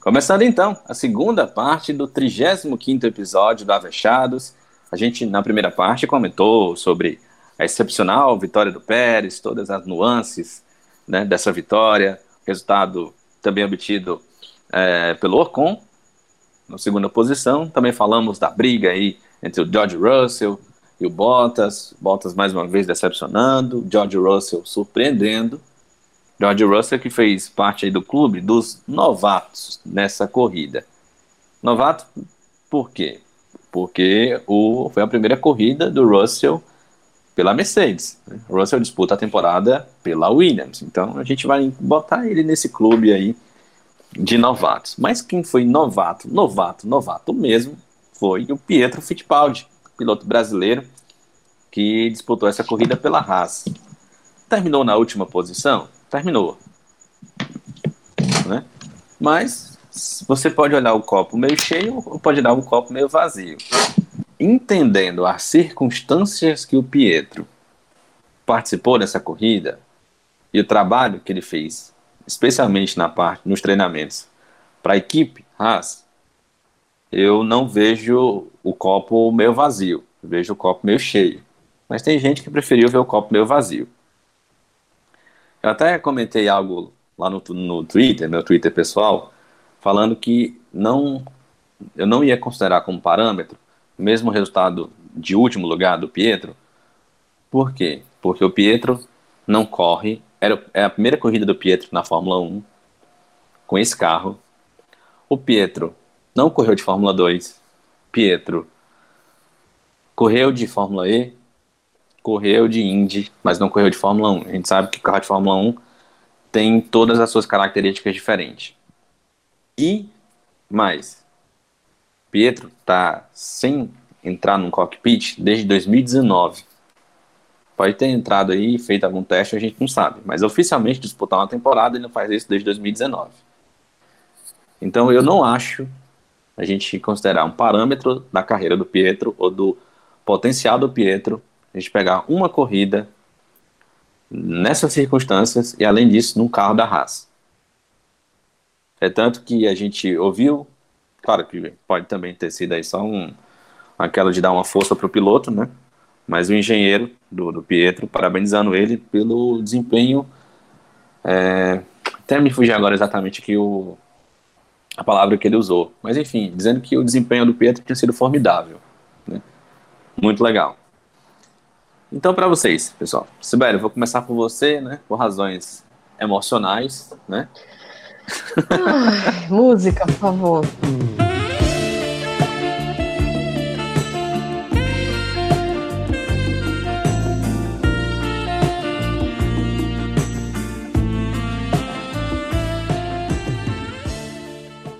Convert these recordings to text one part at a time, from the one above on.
Começando então a segunda parte do 35º episódio do Avechados. A gente, na primeira parte, comentou sobre a excepcional vitória do Pérez, todas as nuances né, dessa vitória, resultado também obtido é, pelo Ocon, na segunda posição. Também falamos da briga aí entre o George Russell e o Bottas, Bottas mais uma vez decepcionando, George Russell surpreendendo, George Russell que fez parte do clube dos novatos nessa corrida. Novato por quê? Porque o, foi a primeira corrida do Russell pela Mercedes. Né? O Russell disputa a temporada pela Williams. Então a gente vai botar ele nesse clube aí de novatos. Mas quem foi novato, novato, novato mesmo, foi o Pietro Fittipaldi, piloto brasileiro que disputou essa corrida pela Haas. Terminou na última posição? terminou. Né? Mas você pode olhar o copo meio cheio ou pode olhar o copo meio vazio. Entendendo as circunstâncias que o Pietro participou dessa corrida e o trabalho que ele fez, especialmente na parte nos treinamentos para a equipe Haas, eu não vejo o copo meio vazio, vejo o copo meio cheio. Mas tem gente que preferiu ver o copo meio vazio. Eu até comentei algo lá no, no Twitter, meu Twitter pessoal, falando que não, eu não ia considerar como parâmetro o mesmo resultado de último lugar do Pietro. Por quê? Porque o Pietro não corre, era, é a primeira corrida do Pietro na Fórmula 1 com esse carro. O Pietro não correu de Fórmula 2. Pietro correu de Fórmula E, correu de Indy, mas não correu de Fórmula 1. A gente sabe que o carro de Fórmula 1 tem todas as suas características diferentes. E mais, Pietro está sem entrar no cockpit desde 2019. Pode ter entrado aí feito algum teste, a gente não sabe. Mas oficialmente disputar uma temporada ele não faz isso desde 2019. Então eu não acho a gente considerar um parâmetro da carreira do Pietro ou do potencial do Pietro a gente pegar uma corrida nessas circunstâncias e, além disso, num carro da Haas. É tanto que a gente ouviu, claro que pode também ter sido aí só um, aquela de dar uma força para o piloto, né? Mas o engenheiro do, do Pietro, parabenizando ele pelo desempenho. É, até me fugir agora exatamente aqui o, a palavra que ele usou. Mas enfim, dizendo que o desempenho do Pietro tinha sido formidável. Né? Muito legal. Então, para vocês, pessoal, Sibério, vou começar por você, né? Por razões emocionais, né? Ai, música, por favor.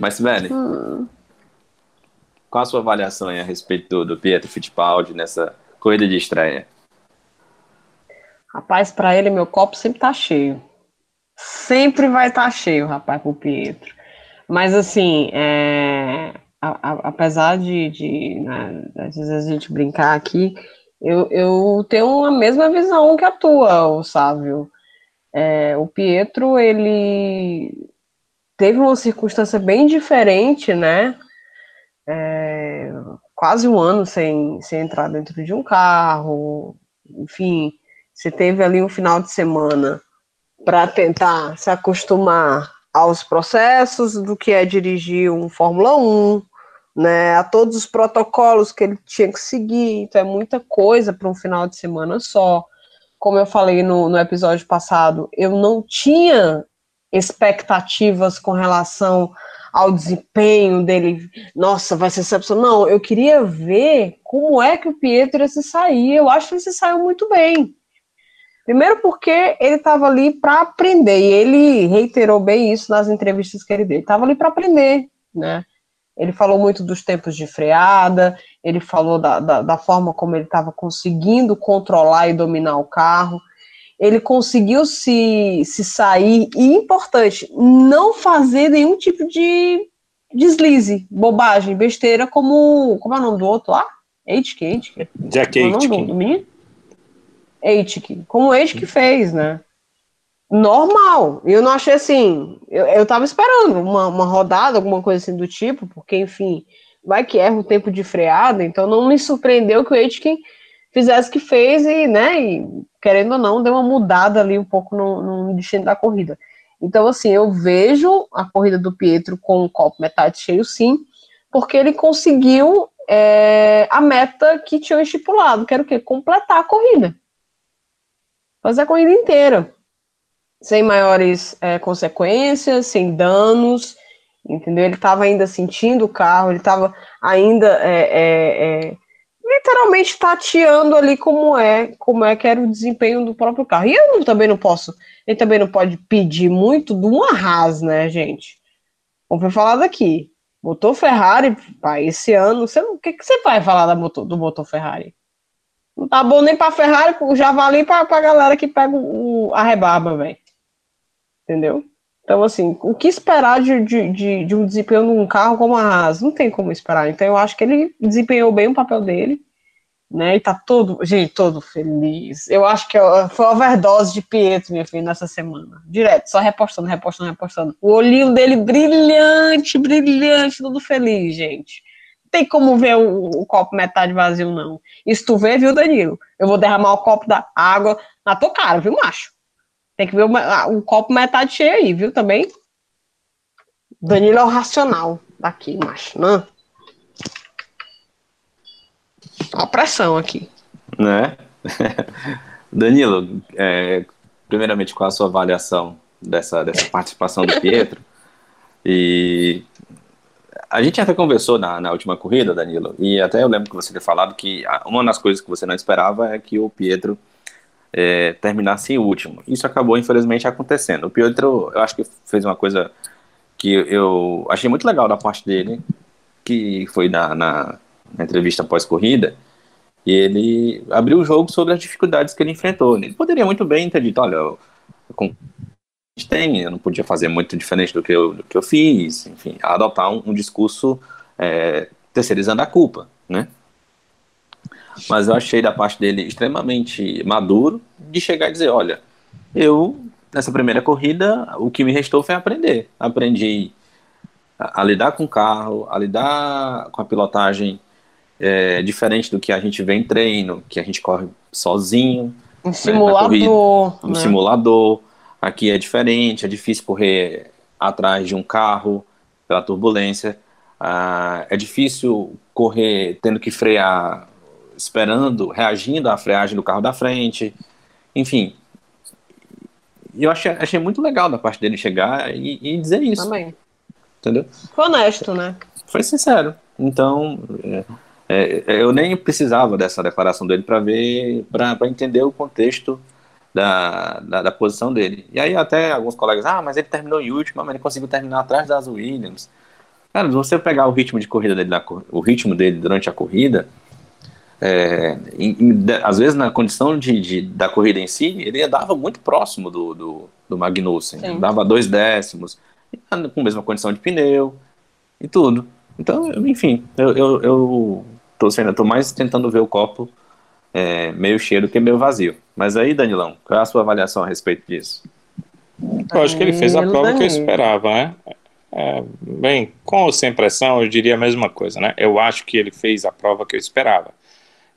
Mas, Sibeli, hum. qual a sua avaliação a respeito do, do Pietro Fittipaldi nessa corrida de estreia? Rapaz, para ele, meu copo sempre tá cheio. Sempre vai estar tá cheio, rapaz, pro Pietro. Mas, assim, é, a, a, apesar de, de né, às vezes a gente brincar aqui, eu, eu tenho a mesma visão que a tua, o Sávio. É, o Pietro, ele teve uma circunstância bem diferente, né? É, quase um ano sem, sem entrar dentro de um carro, enfim, você teve ali um final de semana para tentar se acostumar aos processos do que é dirigir um Fórmula 1, né, a todos os protocolos que ele tinha que seguir, então é muita coisa para um final de semana só. Como eu falei no, no episódio passado, eu não tinha expectativas com relação ao desempenho dele, nossa, vai ser excepcional. Não, eu queria ver como é que o Pietro se sair. Eu acho que ele se saiu muito bem. Primeiro porque ele estava ali para aprender, e ele reiterou bem isso nas entrevistas que ele deu. Ele estava ali para aprender, né? Ele falou muito dos tempos de freada, ele falou da, da, da forma como ele estava conseguindo controlar e dominar o carro. Ele conseguiu se, se sair, e importante, não fazer nenhum tipo de deslize, bobagem, besteira, como. Como é o nome do outro lá? Aitken, Aitken. Jack Aitken. Aitken. Como o Aitken fez, né? Normal. Eu não achei assim. Eu, eu tava esperando uma, uma rodada, alguma coisa assim do tipo, porque, enfim, vai que erra o tempo de freada, então não me surpreendeu que o Aitken fizesse o que fez e, né, e, querendo ou não, deu uma mudada ali um pouco no, no destino da corrida. Então, assim, eu vejo a corrida do Pietro com o copo metade cheio, sim, porque ele conseguiu é, a meta que tinha estipulado, que era o quê? Completar a corrida. Fazer a corrida inteira. Sem maiores é, consequências, sem danos, entendeu? Ele estava ainda sentindo o carro, ele estava ainda é, é, é literalmente tateando ali como é, como é que era o desempenho do próprio carro. E eu não, também não posso, ele também não pode pedir muito de uma Haas, né, gente? Como foi falado aqui, motor Ferrari, pai, esse ano, você, o que, que você vai falar da motor, do motor Ferrari? Não tá bom nem pra Ferrari, já vale pra, pra galera que pega o, a rebarba, velho. Entendeu? Então, assim, o que esperar de, de, de, um desempenho num carro como a Haas? Não tem como esperar. Então, eu acho que ele desempenhou bem o papel dele, né? E tá todo, gente, todo feliz. Eu acho que foi overdose de Pietro, minha filha, nessa semana. Direto, só repostando, repostando, repostando. O olhinho dele brilhante, brilhante, todo feliz, gente. Não tem como ver o, o copo metade vazio, não. Isso tu vê, viu, Danilo? Eu vou derramar o copo da água na tua cara, viu, macho? Tem que ver ah, o copo metade cheio aí, viu? Também. Danilo é o racional daqui, macho, né? a pressão aqui. Né? Danilo, é, primeiramente, qual a sua avaliação dessa, dessa participação do Pietro? E a gente até conversou na, na última corrida, Danilo, e até eu lembro que você ter falado que uma das coisas que você não esperava é que o Pietro é, terminasse em último. Isso acabou, infelizmente, acontecendo. O Pietro, eu acho que fez uma coisa que eu achei muito legal da parte dele, que foi na, na, na entrevista pós-corrida, e ele abriu o jogo sobre as dificuldades que ele enfrentou. Ele poderia muito bem ter dito, olha, eu, tem, eu não podia fazer muito diferente do que eu, do que eu fiz, enfim, adotar um, um discurso é, terceirizando a culpa, né? Mas eu achei da parte dele extremamente maduro de chegar e dizer, olha, eu nessa primeira corrida o que me restou foi aprender, aprendi a, a lidar com o carro, a lidar com a pilotagem é, diferente do que a gente vê em treino, que a gente corre sozinho, um né, simulador, um né? simulador, aqui é diferente, é difícil correr atrás de um carro pela turbulência, ah, é difícil correr tendo que frear esperando, reagindo à freagem do carro da frente, enfim. Eu achei, achei muito legal da parte dele chegar e, e dizer isso. Também. Entendeu? Foi honesto, né? Foi sincero. Então, é, é, eu nem precisava dessa declaração dele para ver, para entender o contexto da, da, da, posição dele. E aí até alguns colegas, ah, mas ele terminou em último, mas ele conseguiu terminar atrás das Williams. Cara, se você pegar o ritmo de corrida dele, o ritmo dele durante a corrida, é, em, em, às vezes na condição de, de, da corrida em si, ele andava muito próximo do, do, do Magnussen, Sim. dava dois décimos, com a mesma condição de pneu e tudo. Então, enfim, eu, eu, eu tô, ainda tô mais tentando ver o copo é, meio cheio do que meio vazio. Mas aí, Danilão, qual é a sua avaliação a respeito disso? Eu acho que ele fez a prova que eu esperava, né? É, bem, com ou sem pressão, eu diria a mesma coisa, né? Eu acho que ele fez a prova que eu esperava.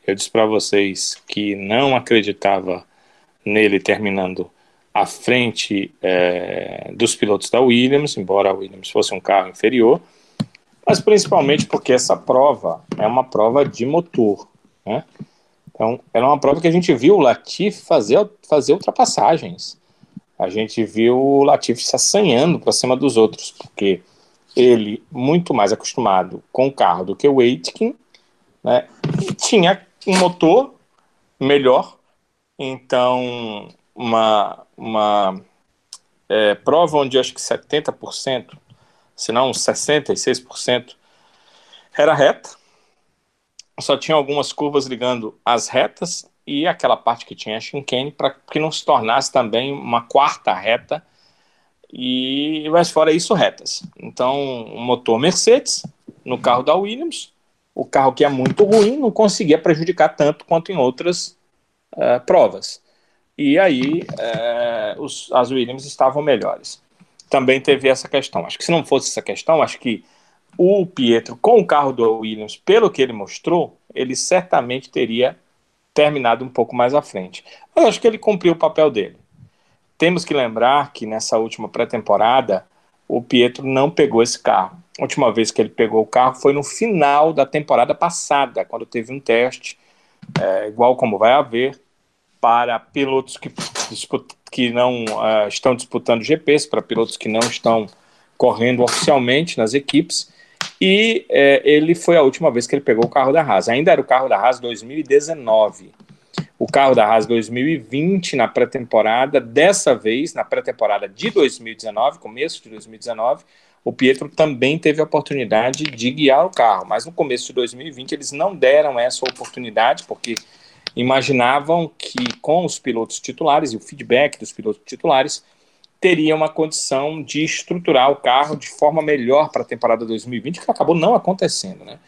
Eu disse para vocês que não acreditava nele terminando à frente é, dos pilotos da Williams, embora a Williams fosse um carro inferior, mas principalmente porque essa prova é uma prova de motor. Né? Então, era uma prova que a gente viu o Latifi fazer, fazer ultrapassagens. A gente viu o Latifi se assanhando para cima dos outros, porque ele, muito mais acostumado com o carro do que o Aitken, né, tinha um motor melhor. Então, uma, uma é, prova onde acho que 70%, se não 66%, era reta. Só tinha algumas curvas ligando as retas e aquela parte que tinha a chicane para que não se tornasse também uma quarta reta e mas fora isso retas. Então, um motor Mercedes no carro da Williams, o carro que é muito ruim não conseguia prejudicar tanto quanto em outras uh, provas. E aí uh, os, as Williams estavam melhores. Também teve essa questão. Acho que se não fosse essa questão, acho que o Pietro, com o carro do Williams, pelo que ele mostrou, ele certamente teria terminado um pouco mais à frente. Mas acho que ele cumpriu o papel dele. Temos que lembrar que nessa última pré-temporada, o Pietro não pegou esse carro. A última vez que ele pegou o carro foi no final da temporada passada, quando teve um teste, é, igual como vai haver, para pilotos que, que não uh, estão disputando GPs, para pilotos que não estão correndo oficialmente nas equipes. E é, ele foi a última vez que ele pegou o carro da Haas. Ainda era o carro da Haas 2019. O carro da Haas 2020 na pré-temporada, dessa vez, na pré-temporada de 2019, começo de 2019, o Pietro também teve a oportunidade de guiar o carro, mas no começo de 2020 eles não deram essa oportunidade, porque imaginavam que com os pilotos titulares e o feedback dos pilotos titulares, teria uma condição de estruturar o carro de forma melhor para a temporada 2020, que acabou não acontecendo, né?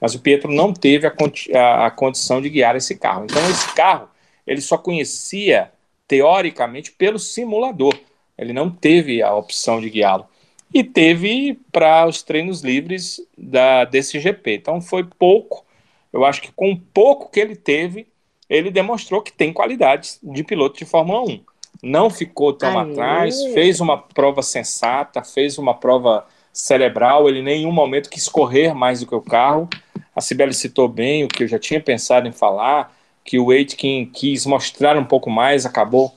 Mas o Pietro não teve a, a, a condição de guiar esse carro. Então, esse carro, ele só conhecia, teoricamente, pelo simulador. Ele não teve a opção de guiá-lo e teve para os treinos livres da, desse GP. Então foi pouco. Eu acho que com o pouco que ele teve, ele demonstrou que tem qualidades de piloto de Fórmula 1. Não ficou tão atrás, fez uma prova sensata, fez uma prova cerebral, ele em nenhum momento quis correr mais do que o carro. A Sibeli citou bem o que eu já tinha pensado em falar, que o Aitken quis mostrar um pouco mais, acabou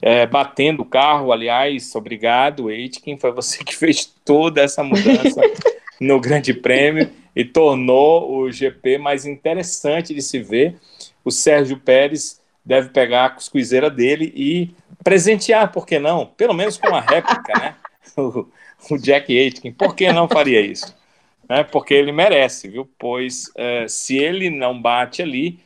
é, batendo o carro, aliás, obrigado, Aitken, foi você que fez toda essa mudança no Grande Prêmio e tornou o GP mais interessante de se ver. O Sérgio Pérez deve pegar a cuscuzeira dele e presentear, por que não? Pelo menos com uma réplica, né? O, o Jack Aitken, por que não faria isso? Né? Porque ele merece, viu? Pois é, se ele não bate ali,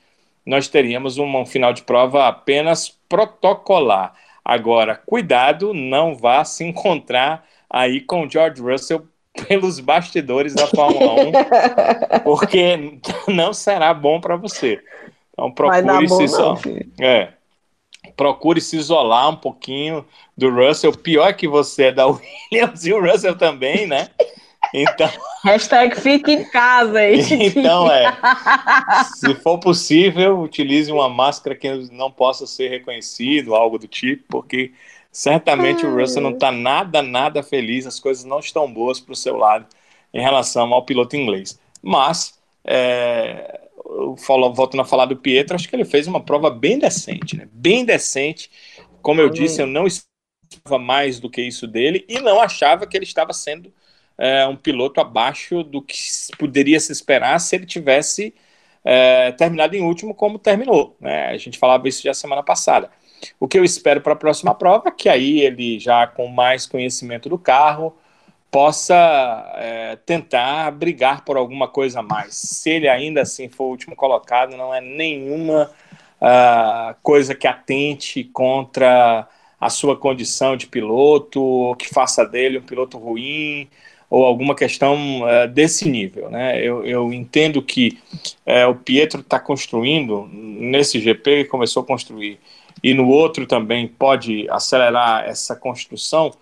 nós teríamos um, final de prova apenas protocolar. Agora, cuidado, não vá se encontrar aí com o George Russell pelos bastidores da Fórmula 1, porque não será bom para você. Então procure se não, é, procure se isolar um pouquinho do Russell. Pior é que você é da Williams e o Russell também, né? Então. Hashtag fique em casa aí. Então é. Se for possível, utilize uma máscara que não possa ser reconhecido, algo do tipo, porque certamente o Russell não está nada, nada feliz, as coisas não estão boas para o seu lado em relação ao piloto inglês. Mas, é, voltando a falar do Pietro, acho que ele fez uma prova bem decente, né? Bem decente. Como eu disse, eu não esperava mais do que isso dele e não achava que ele estava sendo é, um piloto abaixo do que poderia se esperar se ele tivesse é, terminado em último como terminou. Né? A gente falava isso já semana passada. O que eu espero para a próxima prova é que aí ele, já com mais conhecimento do carro, possa é, tentar brigar por alguma coisa a mais. Se ele ainda assim for o último colocado, não é nenhuma uh, coisa que atente contra a sua condição de piloto, que faça dele um piloto ruim, ou alguma questão uh, desse nível. Né? Eu, eu entendo que uh, o Pietro está construindo, nesse GP que começou a construir, e no outro também pode acelerar essa construção,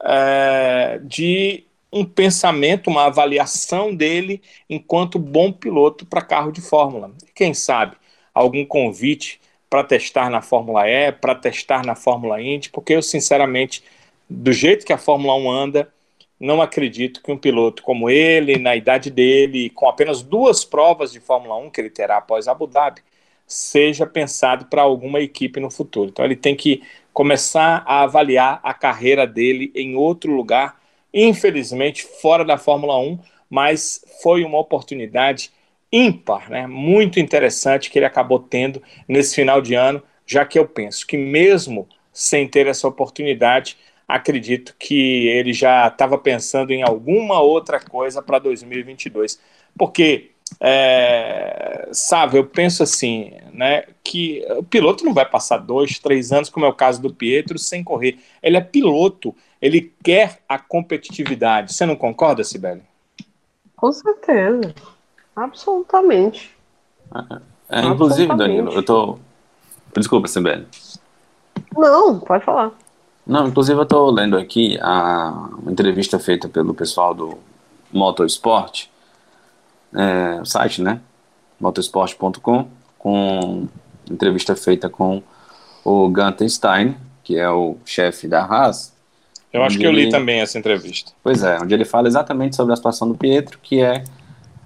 uh, de um pensamento, uma avaliação dele enquanto bom piloto para carro de Fórmula. Quem sabe algum convite para testar na Fórmula E, para testar na Fórmula Indy, porque eu, sinceramente, do jeito que a Fórmula 1 anda, não acredito que um piloto como ele, na idade dele, com apenas duas provas de Fórmula 1 que ele terá após Abu Dhabi, seja pensado para alguma equipe no futuro. Então ele tem que começar a avaliar a carreira dele em outro lugar, infelizmente fora da Fórmula 1, mas foi uma oportunidade ímpar, né? muito interessante que ele acabou tendo nesse final de ano, já que eu penso que mesmo sem ter essa oportunidade, acredito que ele já estava pensando em alguma outra coisa para 2022. Porque, é, sabe, eu penso assim, né, que o piloto não vai passar dois, três anos, como é o caso do Pietro, sem correr. Ele é piloto, ele quer a competitividade. Você não concorda, Sibeli? Com certeza. Absolutamente. É, inclusive, Danilo, eu tô. Desculpa, Sibeli. Não, pode falar. Não, inclusive eu estou lendo aqui a uma entrevista feita pelo pessoal do Motorsport, é, site, né? motorsport.com, com entrevista feita com o Gunther Stein, que é o chefe da Haas. Eu acho que eu li também essa entrevista. Pois é, onde ele fala exatamente sobre a situação do Pietro, que é,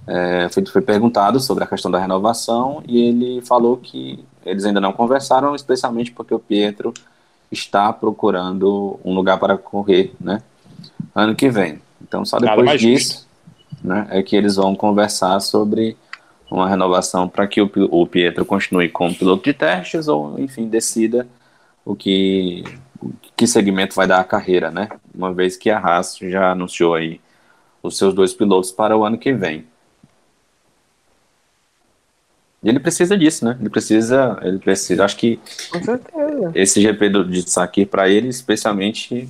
é foi, foi perguntado sobre a questão da renovação e ele falou que eles ainda não conversaram, especialmente porque o Pietro está procurando um lugar para correr, né? Ano que vem. Então, só depois disso, né, é que eles vão conversar sobre uma renovação para que o, o Pietro continue como piloto de testes ou, enfim, decida o que que segmento vai dar a carreira, né? Uma vez que a Haas já anunciou aí os seus dois pilotos para o ano que vem. E ele precisa disso, né? Ele precisa, ele precisa, acho que esse GP do, de Sakir para ele, especialmente,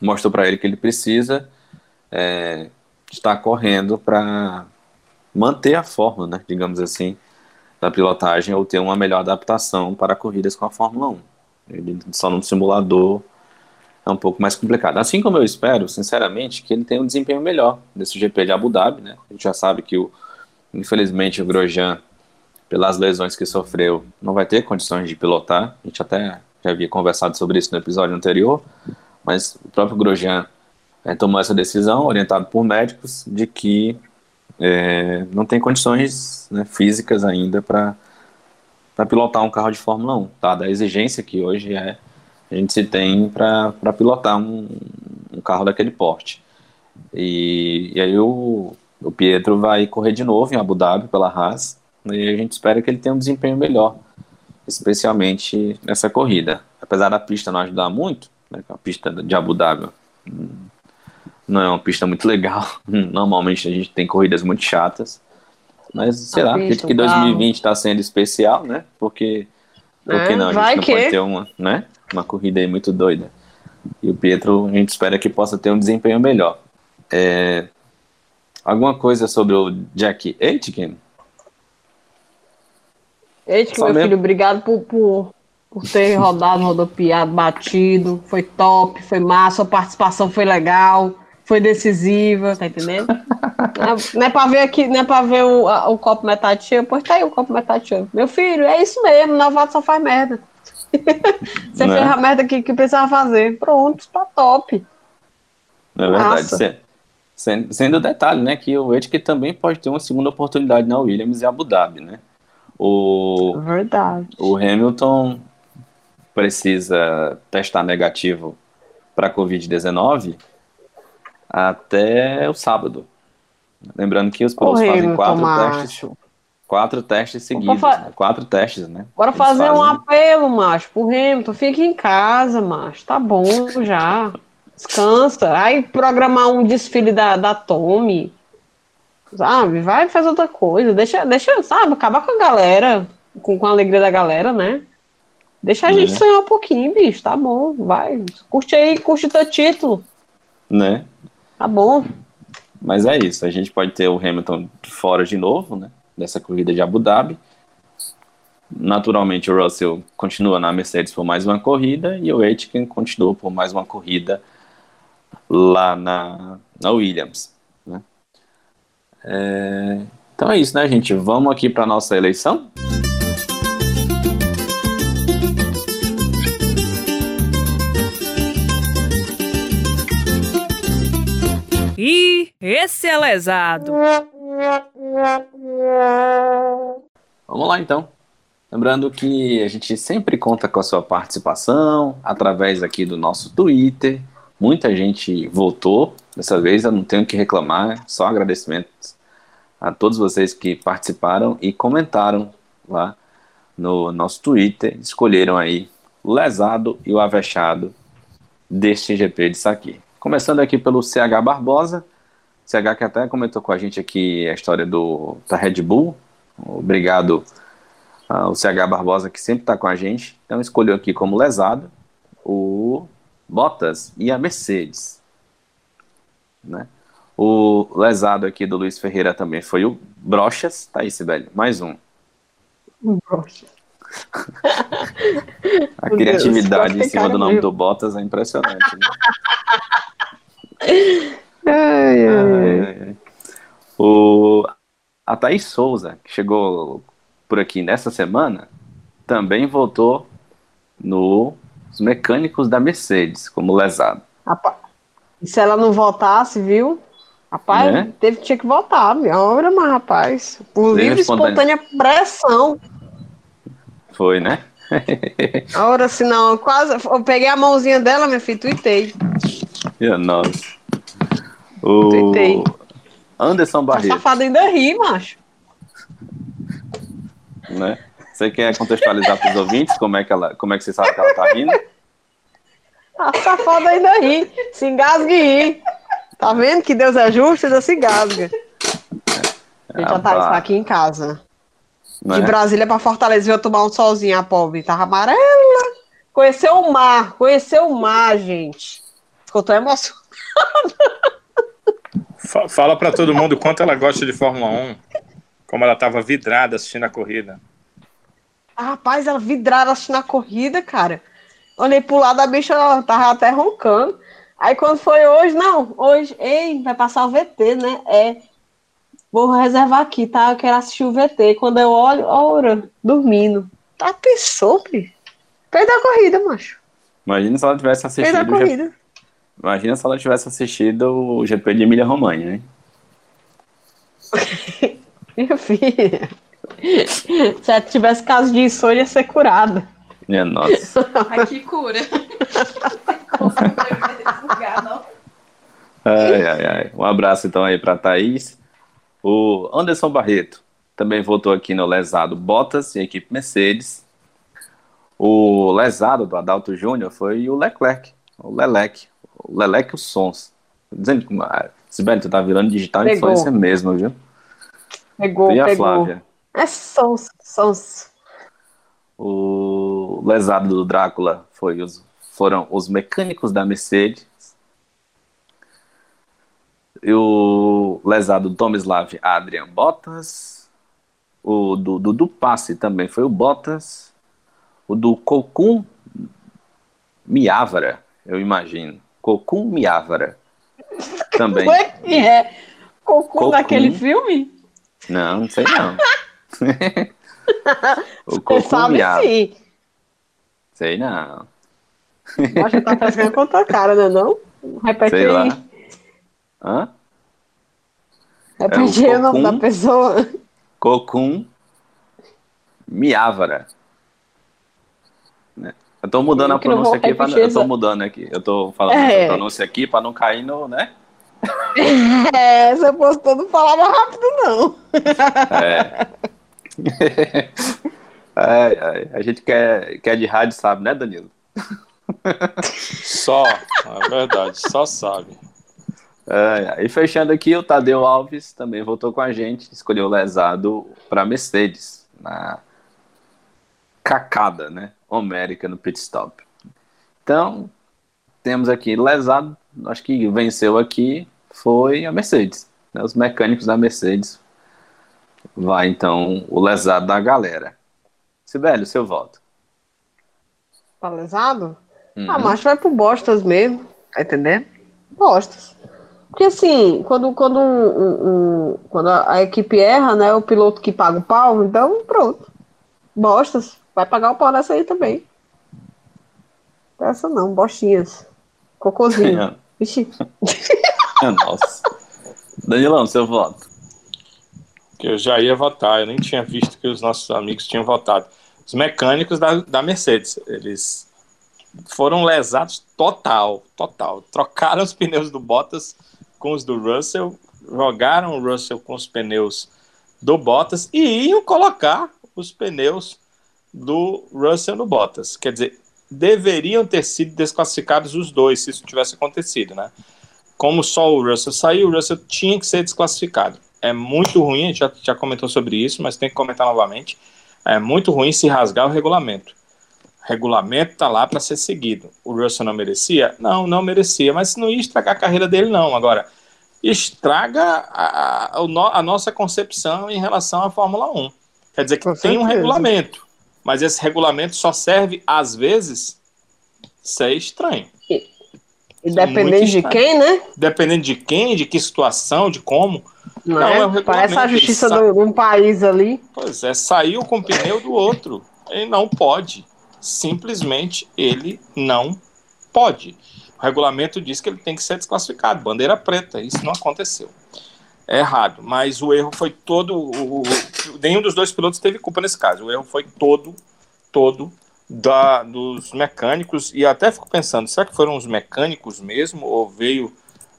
mostrou para ele que ele precisa é, estar correndo para manter a forma, né? Digamos assim, da pilotagem ou ter uma melhor adaptação para corridas com a Fórmula 1. Ele só num simulador é um pouco mais complicado. Assim como eu espero, sinceramente, que ele tenha um desempenho melhor nesse GP de Abu Dhabi, né? A gente já sabe que o Infelizmente, o Grosjean, pelas lesões que sofreu, não vai ter condições de pilotar. A gente até já havia conversado sobre isso no episódio anterior, mas o próprio Grosjean é, tomou essa decisão, orientado por médicos, de que é, não tem condições né, físicas ainda para pilotar um carro de Fórmula 1, tá? da exigência que hoje é a gente se tem para pilotar um, um, carro daquele porte. E, e aí o, o Pietro vai correr de novo em Abu Dhabi pela Haas e a gente espera que ele tenha um desempenho melhor, especialmente nessa corrida. Apesar da pista não ajudar muito, né, a pista de Abu Dhabi hum, não é uma pista muito legal. Normalmente a gente tem corridas muito chatas. Mas sei lá, acredito que 2020 está sendo especial, né? Porque, porque é, não, a gente não que... pode ter uma, né? uma corrida aí muito doida. E o Pietro, a gente espera que possa ter um desempenho melhor. É, Alguma coisa sobre o Jack Aitken? Aitken, meu mesmo. filho, obrigado por, por, por ter rodado, rodopiado, batido. Foi top, foi massa, a participação foi legal, foi decisiva, tá entendendo? não, é, pra ver aqui, não é pra ver o, a, o copo metade cheio, pois tá aí o copo metade cheio. Meu filho, é isso mesmo, novato só faz merda. Você não fez é? a merda que, que precisava fazer. Pronto, tá top. Não é verdade, Sendo, sendo detalhe, né, que o Etke também pode ter uma segunda oportunidade na Williams e Abu Dhabi, né? O, Verdade. O Hamilton precisa testar negativo para Covid-19 até o sábado. Lembrando que os pilotos fazem quatro testes. Quatro testes seguidos. Né? Quatro testes, né? Bora fazer fazem... um apelo, macho, pro Hamilton. Fique em casa, macho. Tá bom já. Descansa. Aí programar um desfile da, da Tommy. Sabe? Vai fazer outra coisa. Deixa, deixa, sabe, acabar com a galera. Com, com a alegria da galera, né? Deixa a é. gente sonhar um pouquinho, bicho. Tá bom. Vai. Curte aí, curte teu título. Né? Tá bom. Mas é isso. A gente pode ter o Hamilton fora de novo, né? Dessa corrida de Abu Dhabi. Naturalmente, o Russell continua na Mercedes por mais uma corrida e o Aitken continua por mais uma corrida lá na, na Williams. Né? É, então é isso, né, gente? Vamos aqui para nossa eleição. E esse é lesado. Vamos lá então. Lembrando que a gente sempre conta com a sua participação através aqui do nosso Twitter, Muita gente votou, dessa vez eu não tenho que reclamar, só agradecimentos a todos vocês que participaram e comentaram lá no nosso Twitter, escolheram aí o lesado e o avexado deste GP de Saqui. Começando aqui pelo CH Barbosa, CH que até comentou com a gente aqui a história do, da Red Bull, obrigado ao CH Barbosa que sempre está com a gente, então escolheu aqui como lesado o Bottas e a Mercedes. Né? O lesado aqui do Luiz Ferreira também foi o Brochas. Tá aí, Sibeli, mais um. Brochas. A criatividade Deus, em cima do nome do Bottas é impressionante. Né? ai, ai, ai. O, a Thaís Souza, que chegou por aqui nessa semana, também votou nos mecânicos da Mercedes como lesado. Rapaz, e se ela não votasse, viu? Rapaz, né? teve, tinha que votar, minha hora, mas rapaz, por livre espontânea... espontânea pressão. Foi, né? Ora, se não, quase. Eu peguei a mãozinha dela, minha filha, tuitei. Minha nossa. O... Tuitei. Anderson Barreto. A safada ainda ri, macho. Né? Você quer contextualizar para os ouvintes como é, que ela, como é que você sabe que ela tá rindo? A safada ainda ri. Se engasgue e ri. Tá vendo que Deus é justo e ainda se engasga. A gente já tá aqui em casa. De é? Brasília para Fortaleza, veio tomar um solzinho, a pobre. Tava amarela. Conheceu o mar, conheceu o mar, gente. Ficou tão emocionada. Fala para todo mundo quanto ela gosta de Fórmula 1. Como ela tava vidrada assistindo a corrida. Rapaz, ela vidrada assistindo a corrida, cara. Olhei pro lado, a bicha ela tava até roncando. Aí quando foi hoje, não, hoje, ei, vai passar o VT, né? É, Vou reservar aqui, tá? Eu quero assistir o VT. Quando eu olho, ora, dormindo. Tá pensou, filho? Perdeu a corrida, macho. Imagina se ela tivesse assistido. Perdeu a corrida. Imagina se ela tivesse assistido o GP de Emília Romagna, hein? Minha filha. Se ela tivesse caso de insônia, ia ser curada. Minha nossa. Ai, que cura. ai, ai, ai. Um abraço então aí pra Thaís. O Anderson Barreto também votou aqui no lesado Bottas e equipe Mercedes. O lesado do Adalto Júnior foi o Leclerc, o Lelec, o Lelec os Sons. Dizendo que, ah, Sibeli, tu tá virando digital pegou. influencer mesmo, viu? Pegou, e a pegou. Flávia? É Sons, Sons. O lesado do Drácula foi os, foram os mecânicos da Mercedes e o lesado Tomislav Adrian Bottas. O do, do, do, passe também foi o Bottas. O do Cocum Miávara, eu imagino. Cocum Miávara. Também. Como é que é? Cocum, daquele filme? Não, não sei não. o Cocum sabe sim. Sei não. Acho que tá fazendo com a tua cara, né não? Repete sei aí. Lá. Hã? Repete é o, o nome da pessoa. Cocum Miávara. Né? Eu tô mudando a pronúncia aqui, pra, eu tô mudando aqui. Eu tô falando é. a pronúncia aqui para não cair no, né? É, se eu fosse todo falava rápido, não. É. é, é. A gente quer, quer de rádio, sabe, né, Danilo? Só, é verdade, só sabe. É, e fechando aqui, o Tadeu Alves também voltou com a gente, escolheu o lesado para Mercedes, na cacada, né? Homérica no pit stop. Então, temos aqui lesado, acho que venceu aqui foi a Mercedes, né? os mecânicos da Mercedes. Vai então o lesado da galera. Sibeli, seu voto. Tá lesado? Uhum. Ah, mas vai pro Bostas mesmo, tá entendendo? Bostas. Porque assim, quando, quando, um, um, quando a, equipe erra, né, o piloto que paga o pau, então pronto. Bostas, vai pagar o pau nessa aí também. Essa não, bostinhas. Cocôzinho. Vixe. Nossa. Danilão, seu voto. Que eu já ia votar, eu nem tinha visto que os nossos amigos tinham votado. Os mecânicos da, da Mercedes, eles foram lesados total, total. Trocaram os pneus do Bottas com os do Russell, jogaram o Russell com os pneus do Bottas e iam colocar os pneus do Russell no Bottas. Quer dizer, deveriam ter sido desclassificados os dois se isso tivesse acontecido, né? Como só o Russell saiu, o Russell tinha que ser desclassificado. É muito ruim, a gente já, já comentou sobre isso, mas tem que comentar novamente. É muito ruim se rasgar o regulamento. O regulamento está lá para ser seguido. O Russell não merecia? Não, não merecia, mas não ia estragar a carreira dele, não. Agora, estraga a, a, a, nossa concepção em relação à Fórmula 1. Quer dizer que Com tem certeza. um regulamento, mas esse regulamento só serve, às vezes, ser estranho. E, e dependendo de quem, né? Dependendo de quem, de que situação, de como. Não, não é, é Parece a justiça de um país ali. Pois é, saiu com o pneu do outro. Ele não pode. Simplesmente ele não pode. O regulamento diz que ele tem que ser desclassificado, bandeira preta. Isso não aconteceu. É errado, mas o erro foi todo. O, o, nenhum dos dois pilotos teve culpa nesse caso. O erro foi todo, todo da, dos mecânicos. E até fico pensando: será que foram os mecânicos mesmo? Ou veio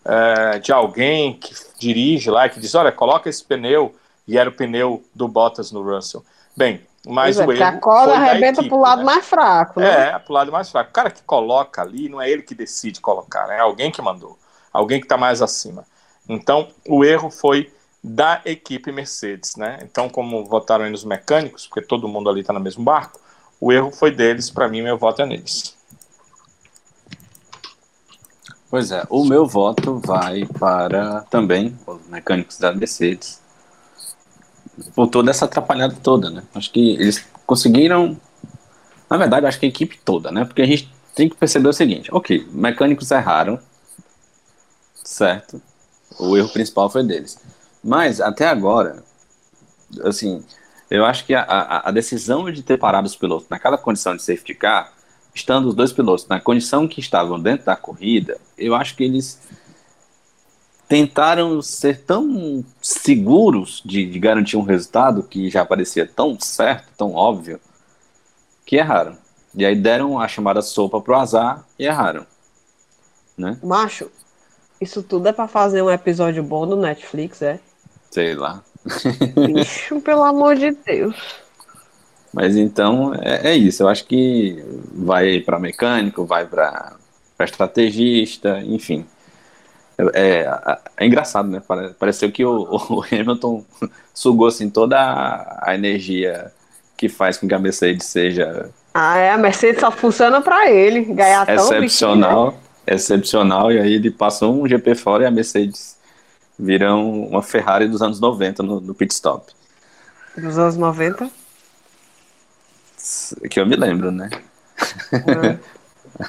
é, de alguém que dirige lá, que diz: olha, coloca esse pneu, e era o pneu do Bottas no Russell. Bem, mas é, o erro. a corda arrebenta para o lado né? mais fraco. Né? É, para o lado mais fraco. O cara que coloca ali, não é ele que decide colocar, né? é alguém que mandou, alguém que está mais acima. Então, o erro foi da equipe Mercedes, né? Então, como votaram aí nos mecânicos, porque todo mundo ali está no mesmo barco, o erro foi deles, para mim, meu voto é neles. Pois é, o meu voto vai para também os mecânicos da Mercedes, por toda essa atrapalhada toda, né? Acho que eles conseguiram. Na verdade, acho que a equipe toda, né? Porque a gente tem que perceber o seguinte: ok, mecânicos erraram, certo? O erro principal foi deles. Mas até agora, assim, eu acho que a, a, a decisão de ter parado os pilotos naquela condição de safety car, estando os dois pilotos na condição que estavam dentro da corrida, eu acho que eles tentaram ser tão seguros de, de, garantir um resultado que já parecia tão certo, tão óbvio, que erraram. E aí deram a chamada sopa pro azar e erraram. Né? Macho, isso tudo é para fazer um episódio bom do Netflix, é? Sei lá. Bicho, pelo amor de Deus. Mas então é, é isso. Eu acho que vai para mecânico, vai para estrategista, enfim. É, é, é, engraçado, né? Pareceu que o, o, Hamilton sugou assim toda a, energia que faz com que a Mercedes seja. Ah, é, a Mercedes só funciona para ele, ganhar tão Excepcional, bichinho, né? excepcional, e aí ele passou um GP fora e a Mercedes virão uma Ferrari dos anos 90 no, no pit stop. Dos anos 90? Que eu me lembro, né?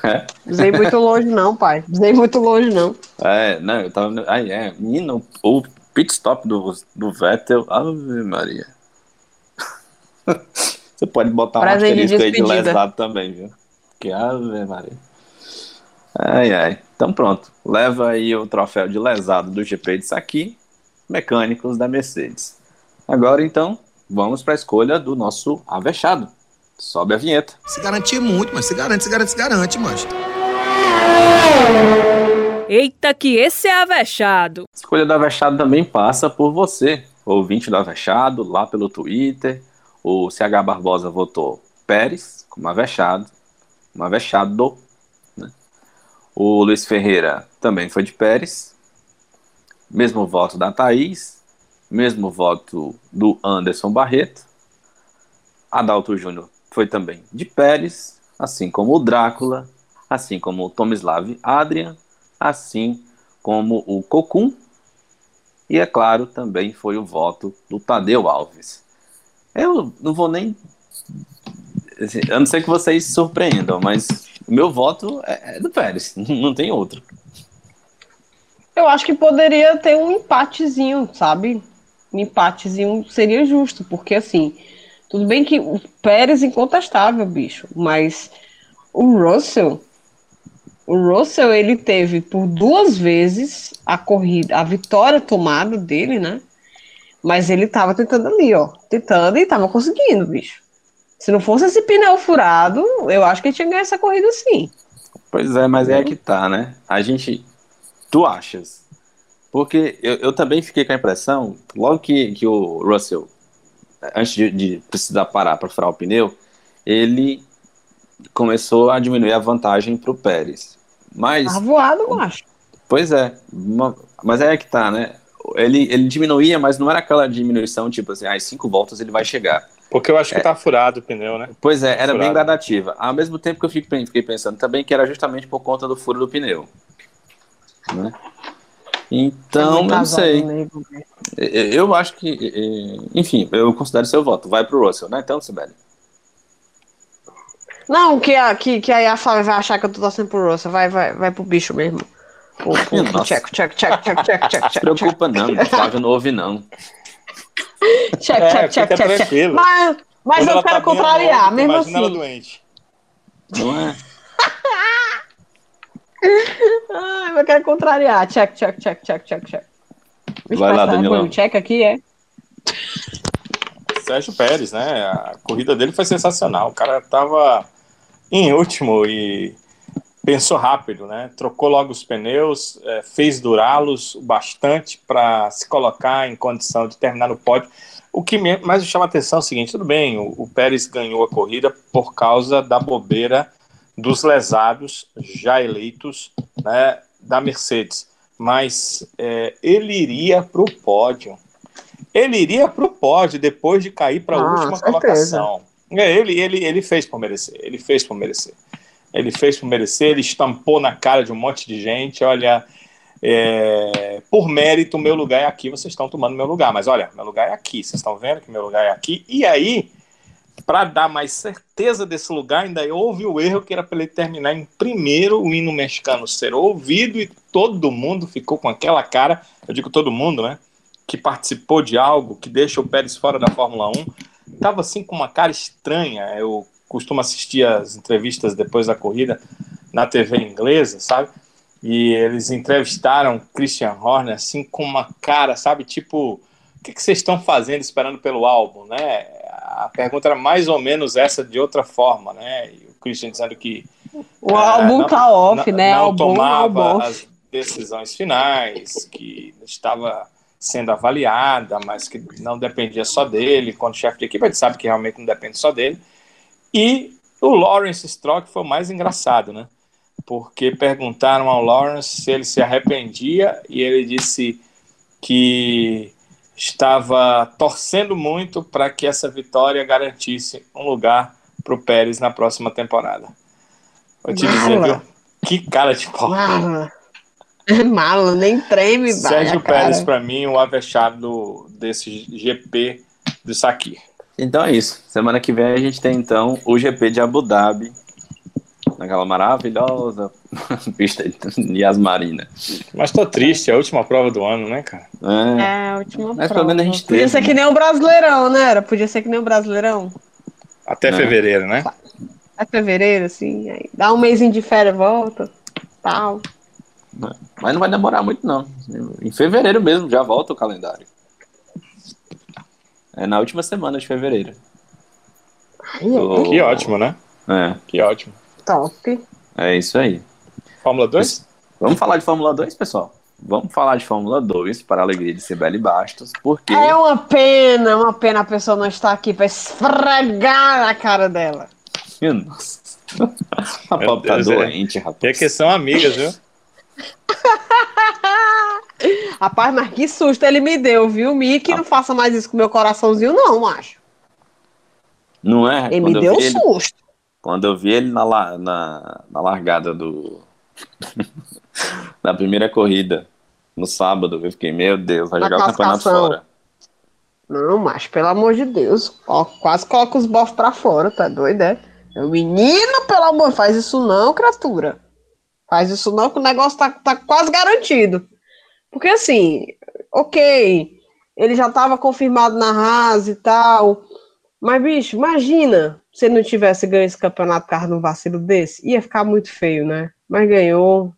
É. Usei muito longe, não, pai. Usei muito longe, não. É, não, eu tava. Aí é, menino, o pit stop do, do Vettel, Ave Maria. Você pode botar Prazer um asterisco de aí de lesado também, viu? Que Ave Maria. Ai, ai. Então pronto. Leva aí o troféu de lesado do GP de Saki, mecânicos da Mercedes. Agora então, vamos para a escolha do nosso avexado. Sobe a vinheta. Se garantir muito, mas se garante, se garante, se garante, mas. Eita, que esse é avexado. A escolha do avexado também passa por você, ouvinte do avexado, lá pelo Twitter. O CH Barbosa votou Pérez como avexado, um avexado. Né? O Luiz Ferreira também foi de Pérez. Mesmo voto da Thaís. Mesmo voto do Anderson Barreto. Adalto Júnior foi também de Pérez, assim como o Drácula, assim como o Tomislav Adrian, assim como o Cocum, e é claro, também foi o voto do Tadeu Alves. Eu não vou nem. Assim, a não ser que vocês se surpreendam, mas o meu voto é, é do Pérez, não tem outro. Eu acho que poderia ter um empatezinho, sabe? Um empatezinho seria justo, porque assim, tudo bem que o Pérez incontestável, bicho, mas o Russell, o Russell ele teve por duas vezes a corrida, a vitória tomada dele, né? Mas ele tava tentando ali, ó, tentando e tava conseguindo, bicho. Se não fosse esse pneu furado, eu acho que ele tinha ganho essa corrida sim. Pois é, mas é que tá, né? A gente. Tu achas? Porque eu, eu também fiquei com a impressão, logo que, que o Russell antes de, de precisar parar para furar o pneu, ele começou a diminuir a vantagem para o Pérez. Mas. Tá voado, macho. Pois é, uma, mas é que tá, né? Ele, ele diminuía, mas não era aquela diminuição tipo assim, ah, cinco voltas ele vai chegar. Porque eu acho que é, tá furado o pneu, né? Pois é, era furado. bem gradativa. Ao mesmo tempo que eu fiquei pensando também que era justamente por conta do furo do pneu. Né? Então, não sei. Eu acho que, enfim, eu considero seu voto. Vai pro Russell, né? Então, Sibeli. Não, que, a, que, que aí a Flávia vai achar que eu tô torcendo pro Russell. Vai, vai, vai pro bicho mesmo. Pro, pro, pro check, check, check, check, check, check. Não se preocupa, não. Flávia não ouve, não. Check, check, check, check, check. Mas, mas eu quero tá contrariar, mesmo assim. Ela doente. Não é? Ai, eu quero contrariar. Check, check, check, check, check, check. Vai lá, Danilão. O check aqui é. Sérgio Pérez, né? A corrida dele foi sensacional. O cara tava em último e pensou rápido, né? Trocou logo os pneus, é, fez durá-los bastante para se colocar em condição de terminar no pódio. O que mais me chama a atenção é o seguinte: tudo bem, o, o Pérez ganhou a corrida por causa da bobeira dos lesados já eleitos né, da Mercedes, mas é, ele iria para o pódio. Ele iria para o pódio depois de cair para a ah, última certeza. colocação. É, ele, ele, ele fez por merecer. Ele fez por merecer. Ele fez por merecer. Ele estampou na cara de um monte de gente. Olha, é, por mérito, meu lugar é aqui. Vocês estão tomando meu lugar. Mas olha, meu lugar é aqui. Vocês estão vendo que meu lugar é aqui. E aí para dar mais certeza desse lugar, ainda houve o erro que era para ele terminar em primeiro, o hino mexicano ser ouvido e todo mundo ficou com aquela cara, eu digo todo mundo, né? Que participou de algo que deixa o Pérez fora da Fórmula 1, tava assim com uma cara estranha. Eu costumo assistir as entrevistas depois da corrida na TV inglesa, sabe? E eles entrevistaram Christian Horner assim com uma cara, sabe? Tipo, o que, que vocês estão fazendo esperando pelo álbum, né? A pergunta era mais ou menos essa de outra forma, né? E o Christian dizendo que o álbum não, tá off, não, né? Não tomava as decisões finais, que estava sendo avaliada, mas que não dependia só dele. Quando chefe de equipe, a gente sabe que realmente não depende só dele. E o Lawrence Stroll foi mais engraçado, né? Porque perguntaram ao Lawrence se ele se arrependia e ele disse que estava torcendo muito para que essa vitória garantisse um lugar para o Pérez na próxima temporada. Vou te dizer, viu? Que cara de pau. Mala. Mala, nem treme, Sérgio Pérez, para mim, o avexado desse GP do Sakir. Então é isso. Semana que vem a gente tem então o GP de Abu Dhabi, naquela maravilhosa pista de Yas Marina. Mas tô triste, é a última prova do ano, né, cara? É, é a última Mas prova. pelo menos a gente Podia teve, ser que nem o Brasileirão, né? Era? Podia ser que nem o Brasileirão. Até É. fevereiro, né? Até fevereiro, assim. Aí dá um mêsinho de férias, volta. Tal. Mas não vai demorar muito, não. Em fevereiro mesmo, já volta o calendário. É na última semana de fevereiro. Ai, é Que ótimo, né? É, Que ótimo. Top. é isso aí. Fórmula 2? Vamos falar de Fórmula 2, pessoal? Vamos falar de Fórmula 2, para a alegria de Sibeli Bastos, porque... É uma pena, uma pena a pessoa não estar aqui pra esfregar a cara dela. Nossa. A Pop tá é. doente, E é rapaz. que são amigas, viu? Rapaz, mas que susto ele me deu, viu? Mickey, não faça mais isso com meu coraçãozinho, não, macho. Não é? Ele Quando me eu deu vi ele- susto. Quando eu vi ele na, na, na largada do. na primeira corrida, no sábado, eu fiquei, meu Deus, vai Na jogar o campeonato fora. Não, macho, pelo amor de Deus. Ó, quase coloca os bofs pra fora, tá doido, é? Menino, pelo amor, faz isso não, criatura. Faz isso não, que o negócio tá, tá quase garantido. Porque assim, ok, ele já tava confirmado na Haas e tal. Mas, bicho, imagina se ele não tivesse ganho esse campeonato por causa de um vacilo desse. Ia ficar muito feio, né? Mas ganhou.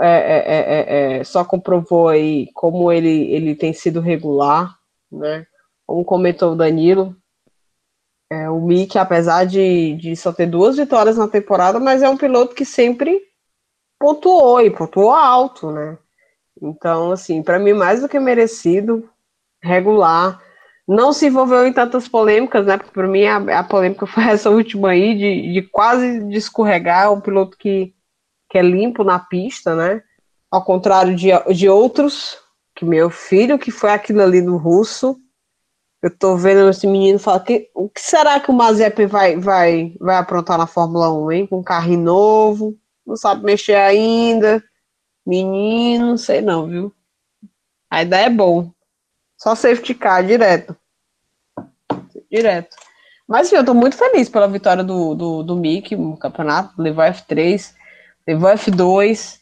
É, é, é, é, é, só comprovou aí como ele, ele tem sido regular, né? Como comentou o Danilo, é, o Mick, apesar de, de só ter duas vitórias na temporada, mas é um piloto que sempre pontuou e pontuou alto, né? Então, assim, para mim, mais do que merecido, regular. Não se envolveu em tantas polêmicas, né? Porque para mim a, a polêmica foi essa última aí, de, de quase de escorregar. Um piloto que, que é limpo na pista, né? Ao contrário de, de outros, que meu filho, que foi aquilo ali no russo. Eu tô vendo esse menino falar que o que será que o Mazepin vai, vai, vai aprontar na Fórmula 1, hein? Com um novo, não sabe mexer ainda. Menino, não sei não, viu? A ideia é boa. Só safety car, direto. Direto. Mas, enfim, eu tô muito feliz pela vitória do, do, do Mick no campeonato. Levou F3, levou F2.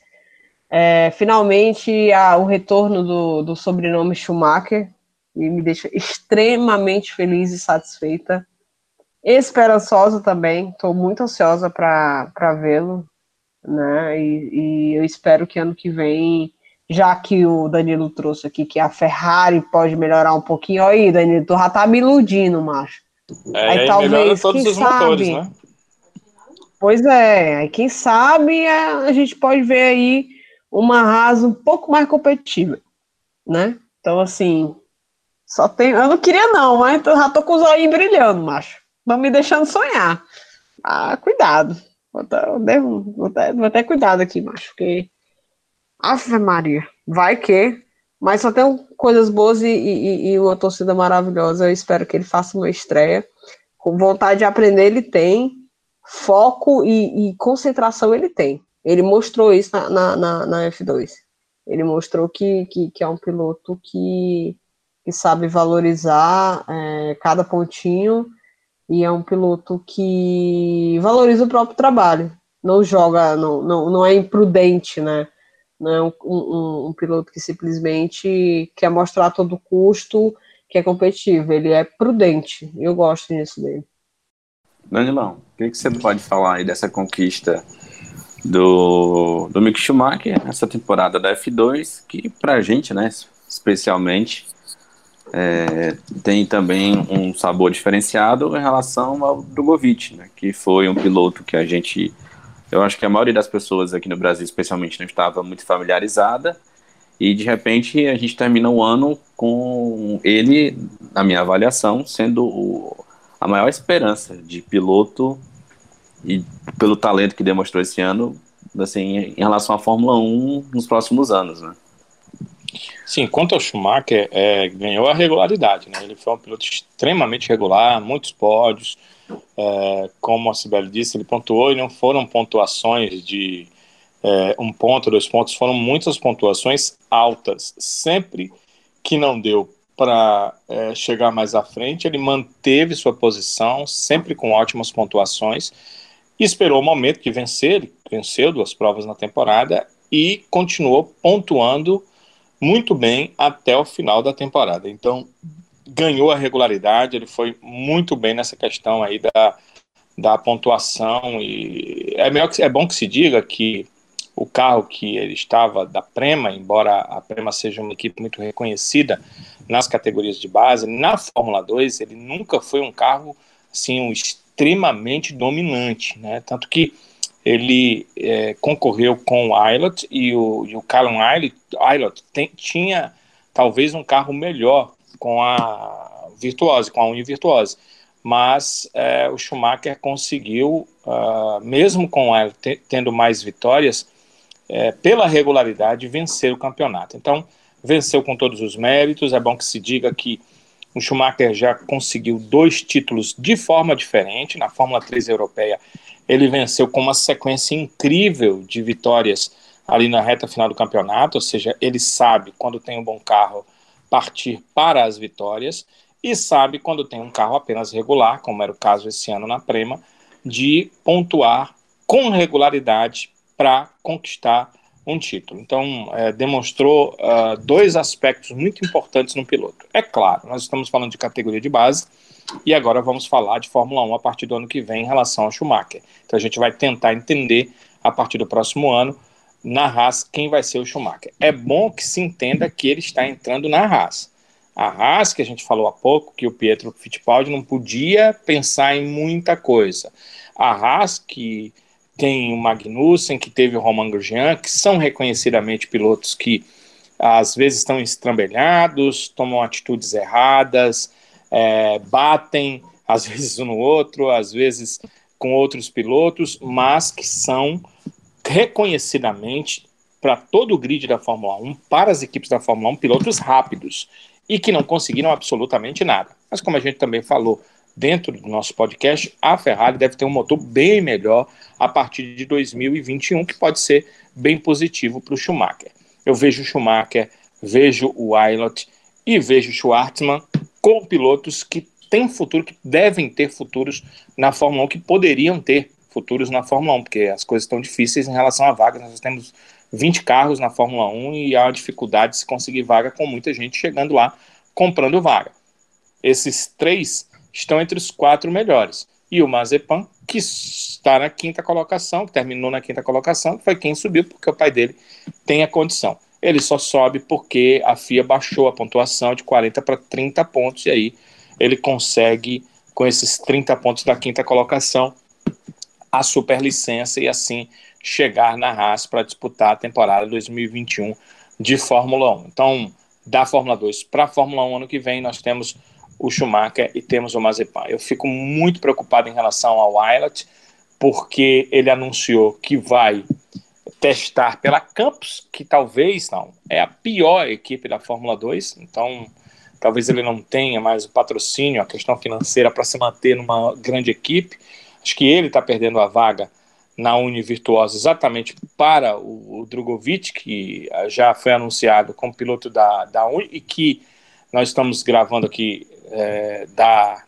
É, finalmente, a, o retorno do, do sobrenome Schumacher. E me deixa extremamente feliz e satisfeita. Esperançosa também. Estou muito ansiosa para vê-lo. Né? E, e eu espero que ano que vem já que o Danilo trouxe aqui que a Ferrari pode melhorar um pouquinho. Olha aí, Danilo, tu já tá me iludindo, macho. É, aí talvez, todos os sabe, motores, né? Pois é, aí quem sabe a, a gente pode ver aí uma rasa um pouco mais competitiva, né? Então, assim, só tem. Eu não queria, não, mas eu já tô com os olhos brilhando, macho. Não me deixando sonhar. Ah, cuidado. Vou ter, vou ter, vou ter cuidado aqui, macho, porque Ave Maria, vai que. Mas só tem coisas boas e, e, e, uma torcida maravilhosa. Eu espero que ele faça uma estreia. Com vontade de aprender, ele tem. Foco e, e concentração, ele tem. Ele mostrou isso na, na, na, na F2. Ele mostrou que, que, que, é um piloto que, que sabe valorizar é, cada pontinho e é um piloto que valoriza o próprio trabalho. Não joga, não, não, não é imprudente, né? Não é um, um, um, piloto que simplesmente quer mostrar a todo custo que é competitivo, ele é prudente, eu gosto disso dele. Danilão, o que, que você pode falar aí dessa conquista do, do Mick Schumacher, essa temporada da F2, que pra gente, né, especialmente, é, tem também um sabor diferenciado em relação ao Drogovic, né, que foi um piloto que a gente eu acho que a maioria das pessoas aqui no Brasil, especialmente, não estava muito familiarizada. E de repente a gente termina o ano com ele, na minha avaliação, sendo o, a maior esperança de piloto e pelo talento que demonstrou esse ano, assim, em relação à Fórmula 1 nos próximos anos, né? Sim, quanto ao Schumacher, é, ganhou a regularidade, né? Ele foi um piloto extremamente regular, muitos pódios, é, como a Sibeli disse, ele pontuou e não foram pontuações de é, um ponto, dois pontos, foram muitas pontuações altas. Sempre que não deu para é, chegar mais à frente, ele manteve sua posição, sempre com ótimas pontuações, esperou o momento de vencer, ele venceu duas provas na temporada e continuou pontuando muito bem até o final da temporada. Então, ganhou a regularidade, ele foi muito bem nessa questão aí da, da pontuação e é, melhor que, é bom que se diga que o carro que ele estava da Prema, embora a Prema seja uma equipe muito reconhecida nas categorias de base, na Fórmula 2 ele nunca foi um carro assim um extremamente dominante, né? Tanto que ele é, concorreu com o Ilott e o, e o Callum Ilott tinha talvez um carro melhor com a Virtuose, com a Uni Virtuose. Mas é, o Schumacher conseguiu, uh, mesmo com ela tendo mais vitórias, é, pela regularidade, vencer o campeonato. Então, venceu com todos os méritos. É bom que se diga que o Schumacher já conseguiu dois títulos de forma diferente. Na Fórmula 3 europeia, ele venceu com uma sequência incrível de vitórias ali na reta final do campeonato, ou seja, ele sabe quando tem um bom carro partir para as vitórias e sabe quando tem um carro apenas regular, como era o caso esse ano na Prema, de pontuar com regularidade para conquistar um título. Então, é, demonstrou uh, dois aspectos muito importantes no piloto. É claro, nós estamos falando de categoria de base e agora vamos falar de Fórmula 1 a partir do ano que vem em relação ao Schumacher. Então, a gente vai tentar entender a partir do próximo ano na Haas quem vai ser o Schumacher. É bom que se entenda que ele está entrando na Haas. A Haas, que a gente falou há pouco, que o Pietro Fittipaldi não podia pensar em muita coisa. A Haas, que tem o Magnussen, que teve o Roman Grosjean, que são reconhecidamente pilotos que às vezes estão estrambelhados, tomam atitudes erradas, é, batem às vezes um no outro, às vezes com outros pilotos, mas que são reconhecidamente para todo o grid da Fórmula 1, para as equipes da Fórmula 1, pilotos rápidos e que não conseguiram absolutamente nada. Mas como a gente também falou dentro do nosso podcast, a Ferrari deve ter um motor bem melhor a partir de 2021, que pode ser bem positivo para o Schumacher. Eu vejo o Schumacher vejo o Aylot e vejo o Schwartzman com pilotos que têm futuro, que devem ter futuros na Fórmula 1, que poderiam ter futuros na Fórmula 1, porque as coisas estão difíceis em relação a vagas. Nós temos 20 carros na Fórmula 1 e há dificuldade de se conseguir vaga com muita gente chegando lá comprando vaga. Esses três estão entre os quatro melhores. E o Mazepan, que está na quinta colocação, que terminou na quinta colocação, foi quem subiu, porque o pai dele tem a condição. Ele só sobe porque a FIA baixou a pontuação de 40 para 30 pontos, e aí ele consegue, com esses 30 pontos da quinta colocação, a superlicença e assim chegar na Haas para disputar a temporada 2021 de Fórmula 1. Então, da Fórmula 2 para a Fórmula 1 ano que vem, nós temos o Schumacher e temos o Mazepan. Eu fico muito preocupado em relação ao Eilert, porque ele anunciou que vai testar pela Campos, que talvez não é a pior equipe da Fórmula 2, então talvez ele não tenha mais o patrocínio, a questão financeira para se manter numa grande equipe. Acho que ele está perdendo a vaga na Uni Virtuosa exatamente para o, o Drogovic, que já foi anunciado como piloto da, da Uni e que nós estamos gravando aqui é, da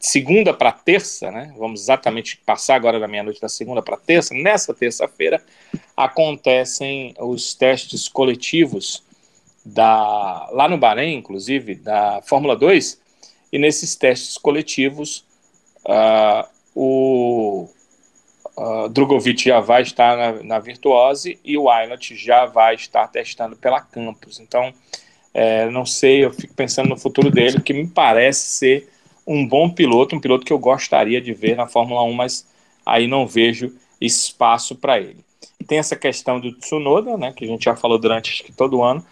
segunda para terça, né? Vamos exatamente passar agora da meia-noite da segunda para terça. Nessa terça-feira acontecem os testes coletivos da lá no Bahrein, inclusive da Fórmula 2, e nesses testes coletivos uh, o uh, Drogovic já vai estar na, na Virtuose e o Eilert já vai estar testando pela Campus. Então, é, não sei, eu fico pensando no futuro dele, que me parece ser um bom piloto, um piloto que eu gostaria de ver na Fórmula 1, mas aí não vejo espaço para ele. Tem essa questão do Tsunoda, né, que a gente já falou durante acho que todo ano,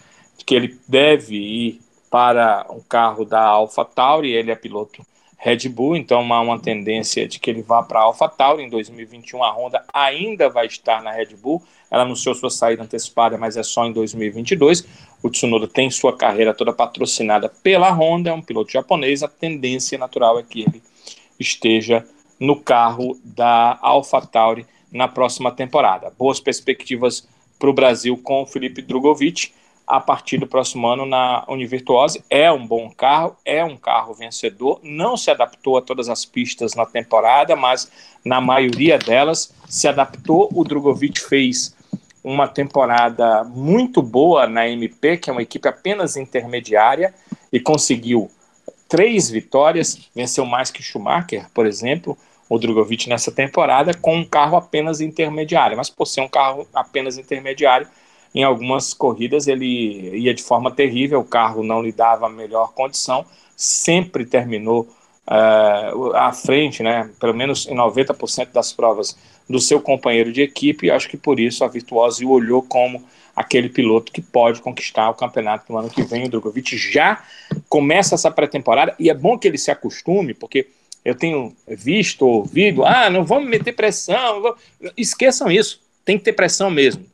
que ele deve ir para um carro da AlphaTauri, ele é piloto Red Bull, então há uma tendência de que ele vá para a AlphaTauri em 2021. A Honda ainda vai estar na Red Bull. Ela anunciou sua saída antecipada, mas é só em 2022. O Tsunoda tem sua carreira toda patrocinada pela Honda, é um piloto japonês. A tendência natural é que ele esteja no carro da AlphaTauri na próxima temporada. Boas perspectivas para o Brasil com o Felipe Drogovic a partir do próximo ano na Univirtuose. É um bom carro, é um carro vencedor, não se adaptou a todas as pistas na temporada, mas na maioria delas se adaptou. O Drogovic fez uma temporada muito boa na MP, que é uma equipe apenas intermediária, e conseguiu três vitórias, venceu mais que Schumacher, por exemplo, o Drogovic nessa temporada, com um carro apenas intermediário. Mas por ser um carro apenas intermediário, em algumas corridas ele ia de forma terrível, o carro não lhe dava a melhor condição, sempre terminou uh, à frente, né, pelo menos em 90% das provas, do seu companheiro de equipe, e acho que por isso a Virtuose o olhou como aquele piloto que pode conquistar o campeonato no ano que vem. O Drogovic já começa essa pré-temporada, e é bom que ele se acostume, porque eu tenho visto, ouvido, ah, não vamos meter pressão, esqueçam isso, tem que ter pressão mesmo.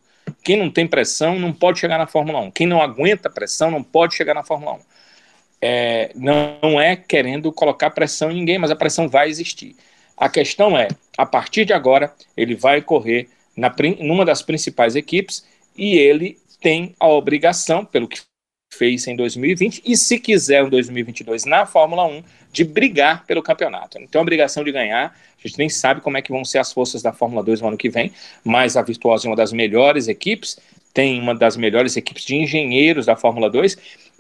Quem não tem pressão não pode chegar na Fórmula 1. Quem não aguenta pressão não pode chegar na Fórmula 1. É, não é querendo colocar pressão em ninguém, mas a pressão vai existir. A questão é, a partir de agora, ele vai correr na, numa das principais equipes e ele tem a obrigação, pelo que fez em 2020, e se quiser em 2022 na Fórmula 1, de brigar pelo campeonato. Tem a obrigação de ganhar, a gente nem sabe como é que vão ser as forças da Fórmula 2 no ano que vem, mas a Virtuosa é uma das melhores equipes, tem uma das melhores equipes de engenheiros da Fórmula 2,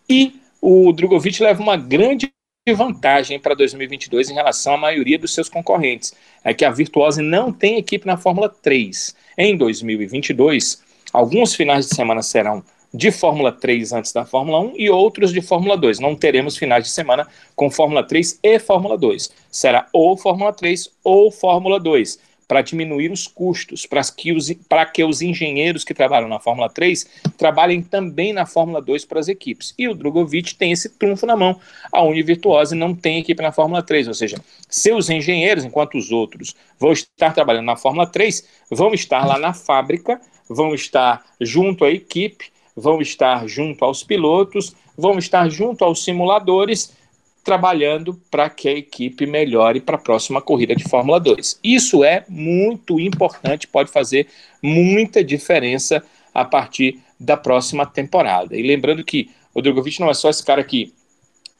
e o Drogovic leva uma grande vantagem para 2022 em relação à maioria dos seus concorrentes. É que a Virtuose não tem equipe na Fórmula 3. Em 2022, alguns finais de semana serão de Fórmula 3 antes da Fórmula 1 e outros de Fórmula 2. Não teremos finais de semana com Fórmula 3 e Fórmula 2. Será ou Fórmula 3 ou Fórmula 2, para diminuir os custos, para que, os, que os engenheiros que trabalham na Fórmula 3 trabalhem também na Fórmula 2 para as equipes. E o Drogovic tem esse trunfo na mão. A Univirtuose não tem equipe na Fórmula 3, ou seja, seus engenheiros, enquanto os outros vão estar trabalhando na Fórmula 3, vão estar lá na fábrica, vão estar junto à equipe, vão estar junto aos pilotos, vão estar junto aos simuladores, trabalhando para que a equipe melhore para a próxima corrida de Fórmula 2. Isso é muito importante, pode fazer muita diferença a partir da próxima temporada. E lembrando que o Drogovic não é só esse cara que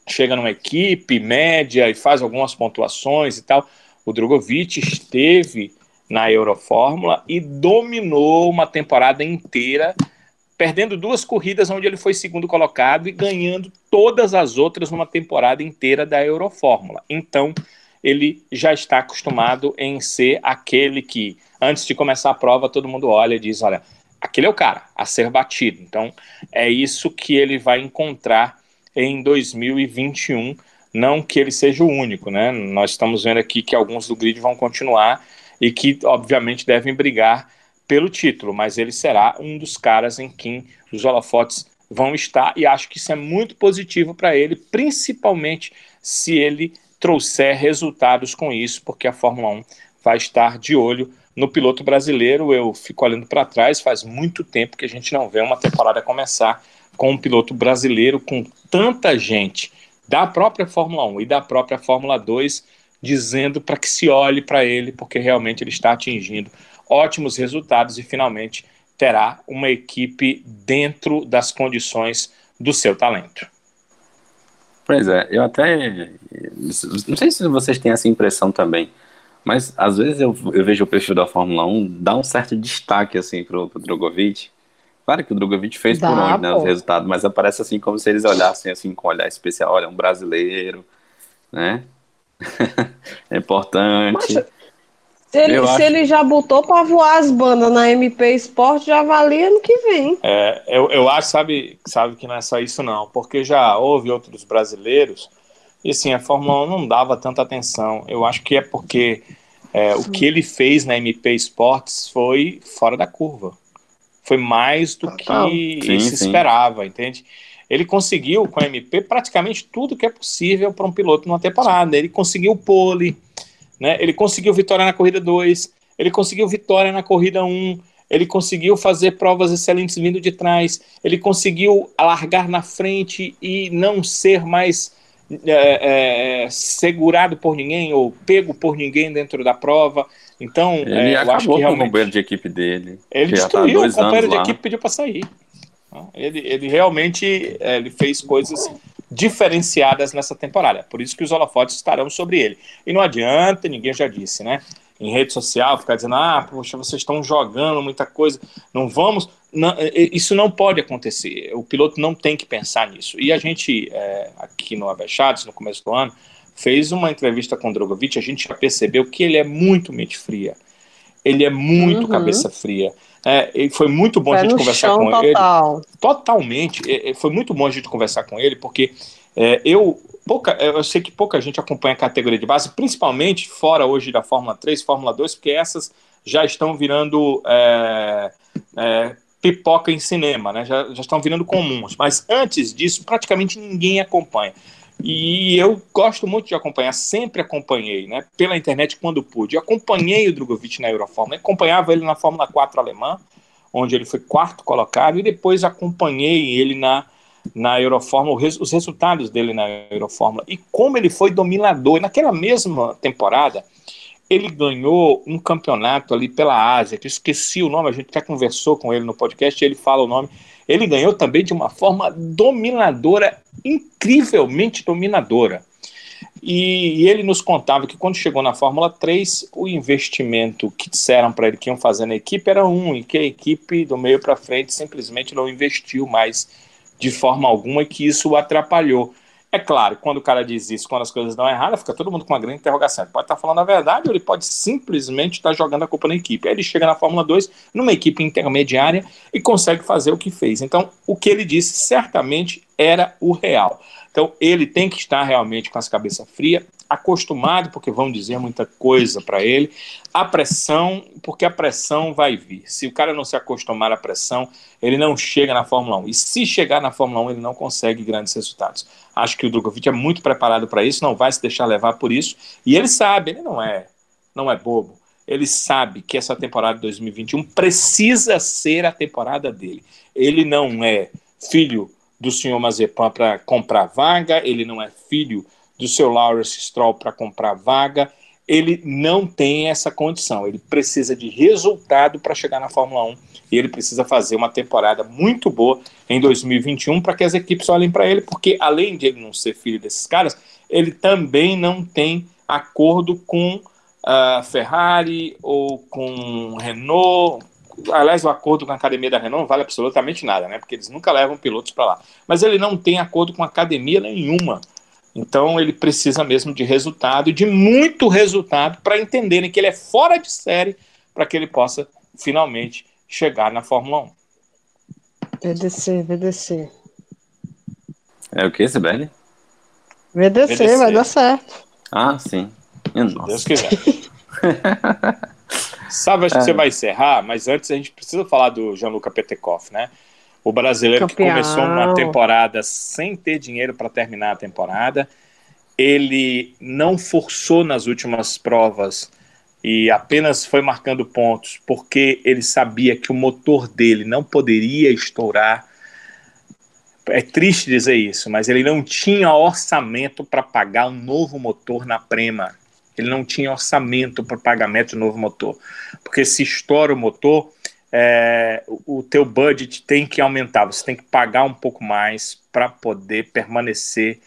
chega numa equipe média e faz algumas pontuações e tal. O Drogovic esteve na Eurofórmula e dominou uma temporada inteira, perdendo duas corridas onde ele foi segundo colocado e ganhando todas as outras numa temporada inteira da Eurofórmula. Então, ele já está acostumado em ser aquele que, antes de começar a prova, todo mundo olha e diz: olha, aquele é o cara a ser batido. Então, é isso que ele vai encontrar em 2021. Não que ele seja o único, né? Nós estamos vendo aqui que alguns do grid vão continuar e que, obviamente, devem brigar pelo título, mas ele será um dos caras em quem os holofotes vão estar e acho que isso é muito positivo para ele, principalmente se ele trouxer resultados com isso, porque a Fórmula 1 vai estar de olho no piloto brasileiro. Eu fico olhando para trás, faz muito tempo que a gente não vê uma temporada começar com um piloto brasileiro com tanta gente da própria Fórmula 1 e da própria Fórmula 2 dizendo para que se olhe para ele, porque realmente ele está atingindo ótimos resultados e finalmente terá uma equipe dentro das condições do seu talento. Pois é, eu até. Não sei se vocês têm essa impressão também, mas às vezes eu, eu vejo o perfil da Fórmula 1 dar um certo destaque assim pro, pro Drogovic. Claro que o Drogovic fez Dá, por onde, né, os resultados, mas aparece assim como se eles olhassem assim com um olhar especial. Olha, um brasileiro, né? é importante. Mas, se ele, se ele já botou para voar as bandas na MP Sport, já valia no que vem. É, eu, eu acho, sabe, sabe que não é só isso não, porque já houve outros brasileiros e assim, a Fórmula 1 não dava tanta atenção. Eu acho que é porque é, o que ele fez na MP Sports foi fora da curva. Foi mais do que sim, se sim. esperava, entende? Ele conseguiu com a MP praticamente tudo que é possível para um piloto numa temporada. Ele conseguiu pole, né? Ele conseguiu vitória na corrida 2, ele conseguiu vitória na corrida 1, um, ele conseguiu fazer provas excelentes vindo de trás, ele conseguiu alargar na frente e não ser mais é, é, segurado por ninguém ou pego por ninguém dentro da prova. Então, ele é, eu acho que realmente, o companheiro de equipe dele. Ele tá destruiu, o companheiro de equipe pediu para sair. Ele, ele realmente é, ele fez coisas diferenciadas nessa temporada. Por isso que os holofotes estarão sobre ele. E não adianta, ninguém já disse, né? Em rede social, ficar dizendo, ah, poxa, vocês estão jogando muita coisa, não vamos. Não, isso não pode acontecer. O piloto não tem que pensar nisso. E a gente, é, aqui no Avechados, no começo do ano, fez uma entrevista com o Drogovic, a gente já percebeu que ele é muito mente fria. Ele é muito uhum. cabeça fria. É, foi muito bom Pé a gente conversar com total. ele. Totalmente. É, foi muito bom a gente conversar com ele, porque é, eu, pouca, eu sei que pouca gente acompanha a categoria de base, principalmente fora hoje da Fórmula 3, Fórmula 2, porque essas já estão virando é, é, pipoca em cinema, né? já, já estão virando comuns. Mas antes disso, praticamente ninguém acompanha. E eu gosto muito de acompanhar, sempre acompanhei, né, pela internet quando pude. Acompanhei o Drogovic na Eurofórmula, acompanhava ele na Fórmula 4 alemã, onde ele foi quarto colocado, e depois acompanhei ele na, na Eurofórmula, os resultados dele na Eurofórmula, e como ele foi dominador. Naquela mesma temporada, ele ganhou um campeonato ali pela Ásia, que eu esqueci o nome, a gente até conversou com ele no podcast, ele fala o nome. Ele ganhou também de uma forma dominadora incrivelmente dominadora. E, ele nos contava que quando chegou na Fórmula 3, o investimento que disseram para ele que iam fazer na equipe era um, e que a equipe do meio para frente simplesmente não investiu mais de forma alguma e que isso o atrapalhou. É claro, quando o cara diz isso, quando as coisas dão errado, fica todo mundo com uma grande interrogação. Ele pode estar falando a verdade ou ele pode simplesmente estar jogando a culpa na equipe. Aí ele chega na Fórmula 2, numa equipe intermediária, e consegue fazer o que fez. Então, o que ele disse certamente era o real. Então, ele tem que estar realmente com as cabeça fria, acostumado, porque vão dizer muita coisa para ele, a pressão, porque a pressão vai vir. Se o cara não se acostumar à pressão, ele não chega na Fórmula 1. E se chegar na Fórmula 1, ele não consegue grandes resultados. Acho que o Drogovic é muito preparado para isso, não vai se deixar levar por isso. E ele sabe, ele não é, não é bobo. Ele sabe que essa temporada de 2021 precisa ser a temporada dele. Ele não é filho do senhor Mazepan para comprar vaga, ele não é filho do seu Lawrence Stroll para comprar vaga, ele não tem essa condição. Ele precisa de resultado para chegar na Fórmula 1 e ele precisa fazer uma temporada muito boa em 2021 para que as equipes olhem para ele, porque além de ele não ser filho desses caras, ele também não tem acordo com a uh, Ferrari ou com Renault. Aliás, o acordo com a academia da Renault não vale absolutamente nada, né? Porque eles nunca levam pilotos para lá. Mas ele não tem acordo com academia nenhuma. Então ele precisa mesmo de resultado, de muito resultado, para entenderem que ele é fora de série, para que ele possa finalmente chegar na Fórmula 1. VDC, VDC. É o que, Sibeli? VDC, VDC, vai dar certo. Ah, sim. Se Deus quiser. Sabe, acho que você é. vai encerrar, mas antes a gente precisa falar do Gianluca Petekoff, né? O brasileiro Campeão. que começou uma temporada sem ter dinheiro para terminar a temporada. Ele não forçou nas últimas provas e apenas foi marcando pontos porque ele sabia que o motor dele não poderia estourar. É triste dizer isso, mas ele não tinha orçamento para pagar um novo motor na Prema. Ele não tinha orçamento para pagamento um novo motor. Porque se estoura o motor, é, o teu budget tem que aumentar, você tem que pagar um pouco mais para poder permanecer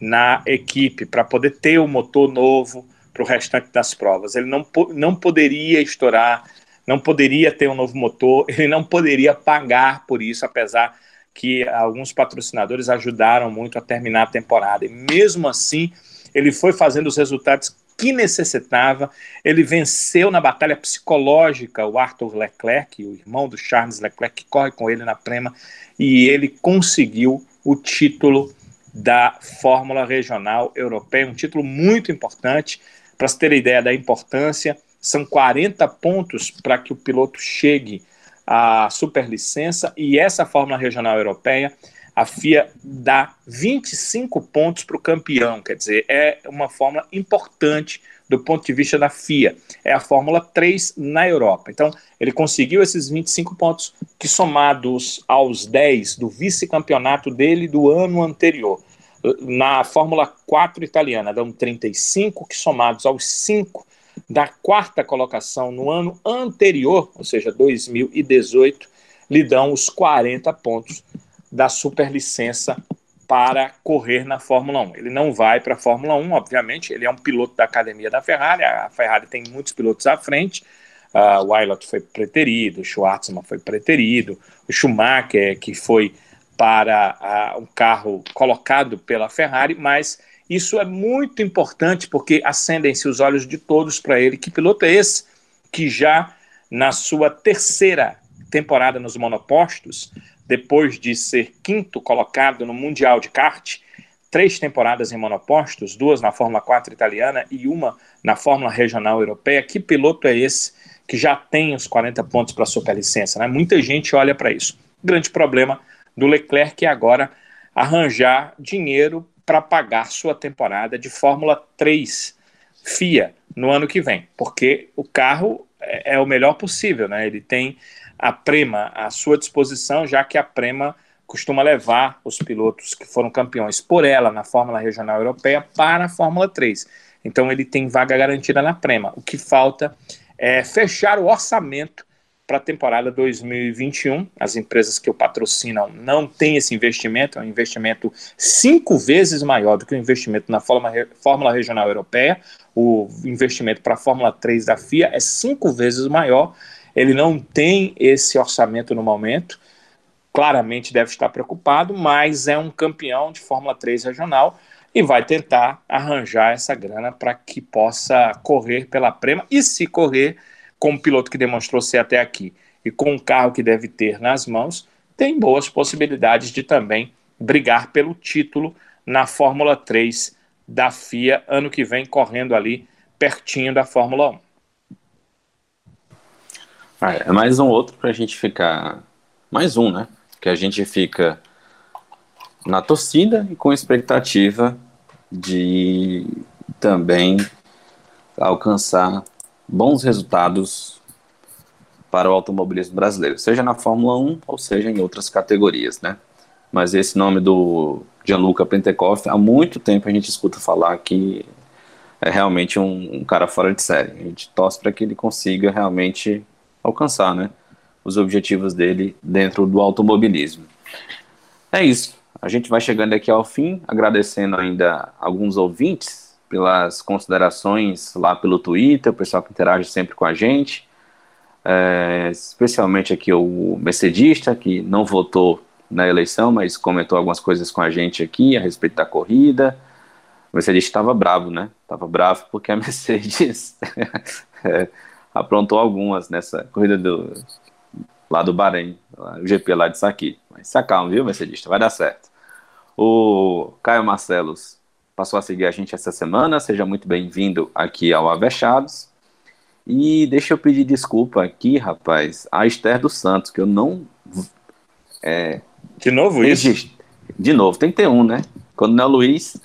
na equipe, para poder ter o um motor novo para o restante das provas. Ele não, não poderia estourar, não poderia ter um novo motor, ele não poderia pagar por isso, apesar que alguns patrocinadores ajudaram muito a terminar a temporada. E mesmo assim, ele foi fazendo os resultados que necessitava. Ele venceu na batalha psicológica o Arthur Leclerc, o irmão do Charles Leclerc, que corre com ele na Prema, e ele conseguiu o título da Fórmula Regional Europeia, um título muito importante. Para se ter ideia da importância, são 40 pontos para que o piloto chegue à superlicença e essa Fórmula Regional Europeia a FIA dá 25 pontos para o campeão, quer dizer, é uma fórmula importante do ponto de vista da FIA. É a Fórmula 3 na Europa. Então, ele conseguiu esses 25 pontos, que somados aos 10 do vice-campeonato dele do ano anterior. Na Fórmula 4 italiana, dão 35, que somados aos 5 da quarta colocação no ano anterior, ou seja, 2018, lhe dão os 40 pontos da superlicença para correr na Fórmula 1. Ele não vai para a Fórmula 1, obviamente, ele é um piloto da academia da Ferrari, a Ferrari tem muitos pilotos à frente, uh, o Aylot foi preterido, o Schwartzman foi preterido, o Schumacher, que foi para uh, um carro colocado pela Ferrari, mas isso é muito importante porque acendem-se os olhos de todos para ele. Que piloto é esse que já na sua terceira temporada nos monopostos depois de ser quinto colocado no Mundial de Kart, três temporadas em monopostos, duas na Fórmula 4 italiana e uma na Fórmula Regional Europeia. Que piloto é esse que já tem os 40 pontos para superlicença? Né? Muita gente olha para isso. O grande problema do Leclerc é agora arranjar dinheiro para pagar sua temporada de Fórmula 3 FIA no ano que vem, porque o carro é, é o melhor possível, né? Ele tem a Prema à sua disposição, já que a Prema costuma levar os pilotos que foram campeões por ela na Fórmula Regional Europeia para a Fórmula 3. Então ele tem vaga garantida na Prema. O que falta é fechar o orçamento para a temporada 2021. As empresas que o patrocinam não têm esse investimento, é um investimento cinco vezes maior do que o investimento na Fórmula, Fórmula Regional Europeia. O investimento para a Fórmula 3 da FIA é cinco vezes maior ele não tem esse orçamento no momento, claramente deve estar preocupado, mas é um campeão de Fórmula 3 regional e vai tentar arranjar essa grana para que possa correr pela Prema e se correr com o piloto que demonstrou ser até aqui e com o carro que deve ter nas mãos, tem boas possibilidades de também brigar pelo título na Fórmula 3 da FIA ano que vem, correndo ali pertinho da Fórmula 1. Ah, é mais um outro para a gente ficar. Mais um, né? Que a gente fica na torcida e com expectativa de também alcançar bons resultados para o automobilismo brasileiro, seja na Fórmula 1 ou seja em outras categorias, né? Mas esse nome do Gianluca Pentecoff, há muito tempo a gente escuta falar que é realmente um, um cara fora de série. A gente torce para que ele consiga realmente alcançar, né, os objetivos dele dentro do automobilismo. É isso. A gente vai chegando aqui ao fim, agradecendo ainda alguns ouvintes pelas considerações lá pelo Twitter, o pessoal que interage sempre com a gente, é, especialmente aqui o Mercedista, que não votou na eleição, mas comentou algumas coisas com a gente aqui a respeito da corrida. O Mercedes estava bravo, né? Estava bravo porque a Mercedes é, aprontou algumas nessa corrida do, lá do Bahrein, o GP lá de Saqui. Mas se acalma, viu, Mercedes? Vai dar certo. O Caio Marcelos passou a seguir a gente essa semana. Seja muito bem-vindo aqui ao Avechados. E deixa eu pedir desculpa aqui, rapaz, a Esther dos Santos, que eu não. É, de novo isso? De novo, tem que ter um, né? Quando não é o Luiz.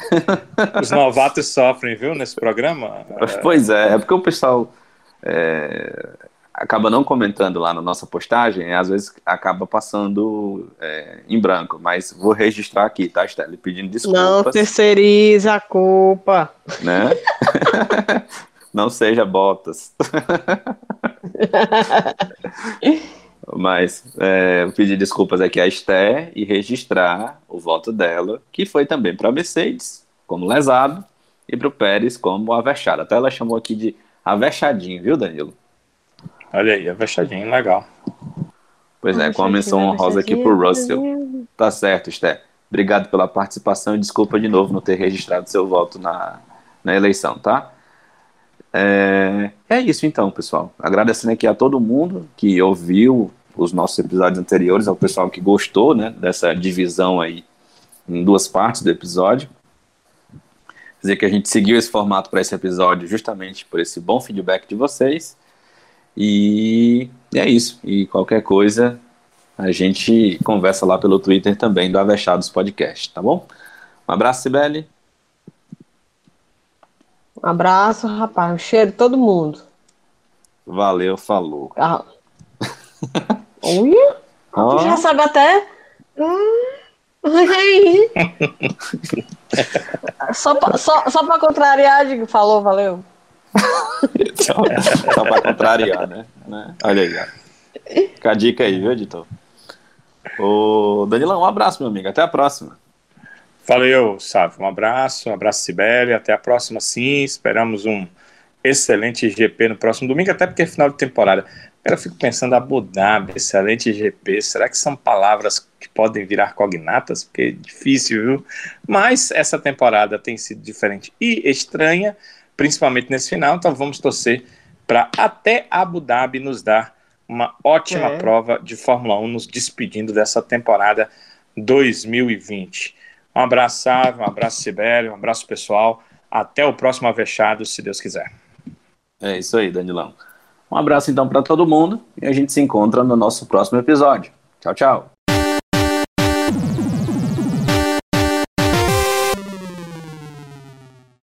Os novatos sofrem, viu, nesse programa? Pois é, é porque o pessoal é, acaba não comentando lá na nossa postagem, às vezes acaba passando é, em branco, mas vou registrar aqui, tá, Stelle? Pedindo desculpas. Não terceiriza a culpa. Né? não seja botas. Mas é, pedir desculpas aqui à Esté e registrar o voto dela, que foi também para a Mercedes, como lesado, e para o Pérez como avexado. Até ela chamou aqui de avexadinho, viu, Danilo? Olha aí, avexadinho, legal. Pois é, com a menção honrosa aqui para o Russell. Tá certo, Esté. Obrigado pela participação e desculpa de novo não ter registrado seu voto na, na eleição, tá? É, é isso então, pessoal. Agradecendo aqui a todo mundo que ouviu os nossos episódios anteriores, ao pessoal que gostou né, dessa divisão aí em duas partes do episódio. Dizer que a gente seguiu esse formato para esse episódio justamente por esse bom feedback de vocês. E é isso. E qualquer coisa, a gente conversa lá pelo Twitter também do Avechados Podcast, tá bom? Um abraço, Sibeli. Um abraço, rapaz. Um cheiro de todo mundo. Valeu, falou. Ah. Oi? Oh. Já sabe até. Hum. só, pra, só, só pra contrariar, digo, falou, valeu. só, só pra contrariar, né? né? Olha aí, ó. Fica a dica aí, viu, editor? Ô, Danilão, um abraço, meu amigo. Até a próxima. Valeu, Sávio. Um abraço, um abraço, Sibeli. Até a próxima, sim. Esperamos um excelente GP no próximo domingo, até porque é final de temporada. Eu fico pensando, Abu Dhabi, excelente GP. Será que são palavras que podem virar cognatas? Porque é difícil, viu? Mas essa temporada tem sido diferente e estranha, principalmente nesse final. Então vamos torcer para até Abu Dhabi nos dar uma ótima é. prova de Fórmula 1, nos despedindo dessa temporada 2020. Um abraço, um abraço, Sibério, um abraço, pessoal. Até o próximo Avechado, se Deus quiser. É isso aí, Danilão. Um abraço então para todo mundo e a gente se encontra no nosso próximo episódio. Tchau, tchau.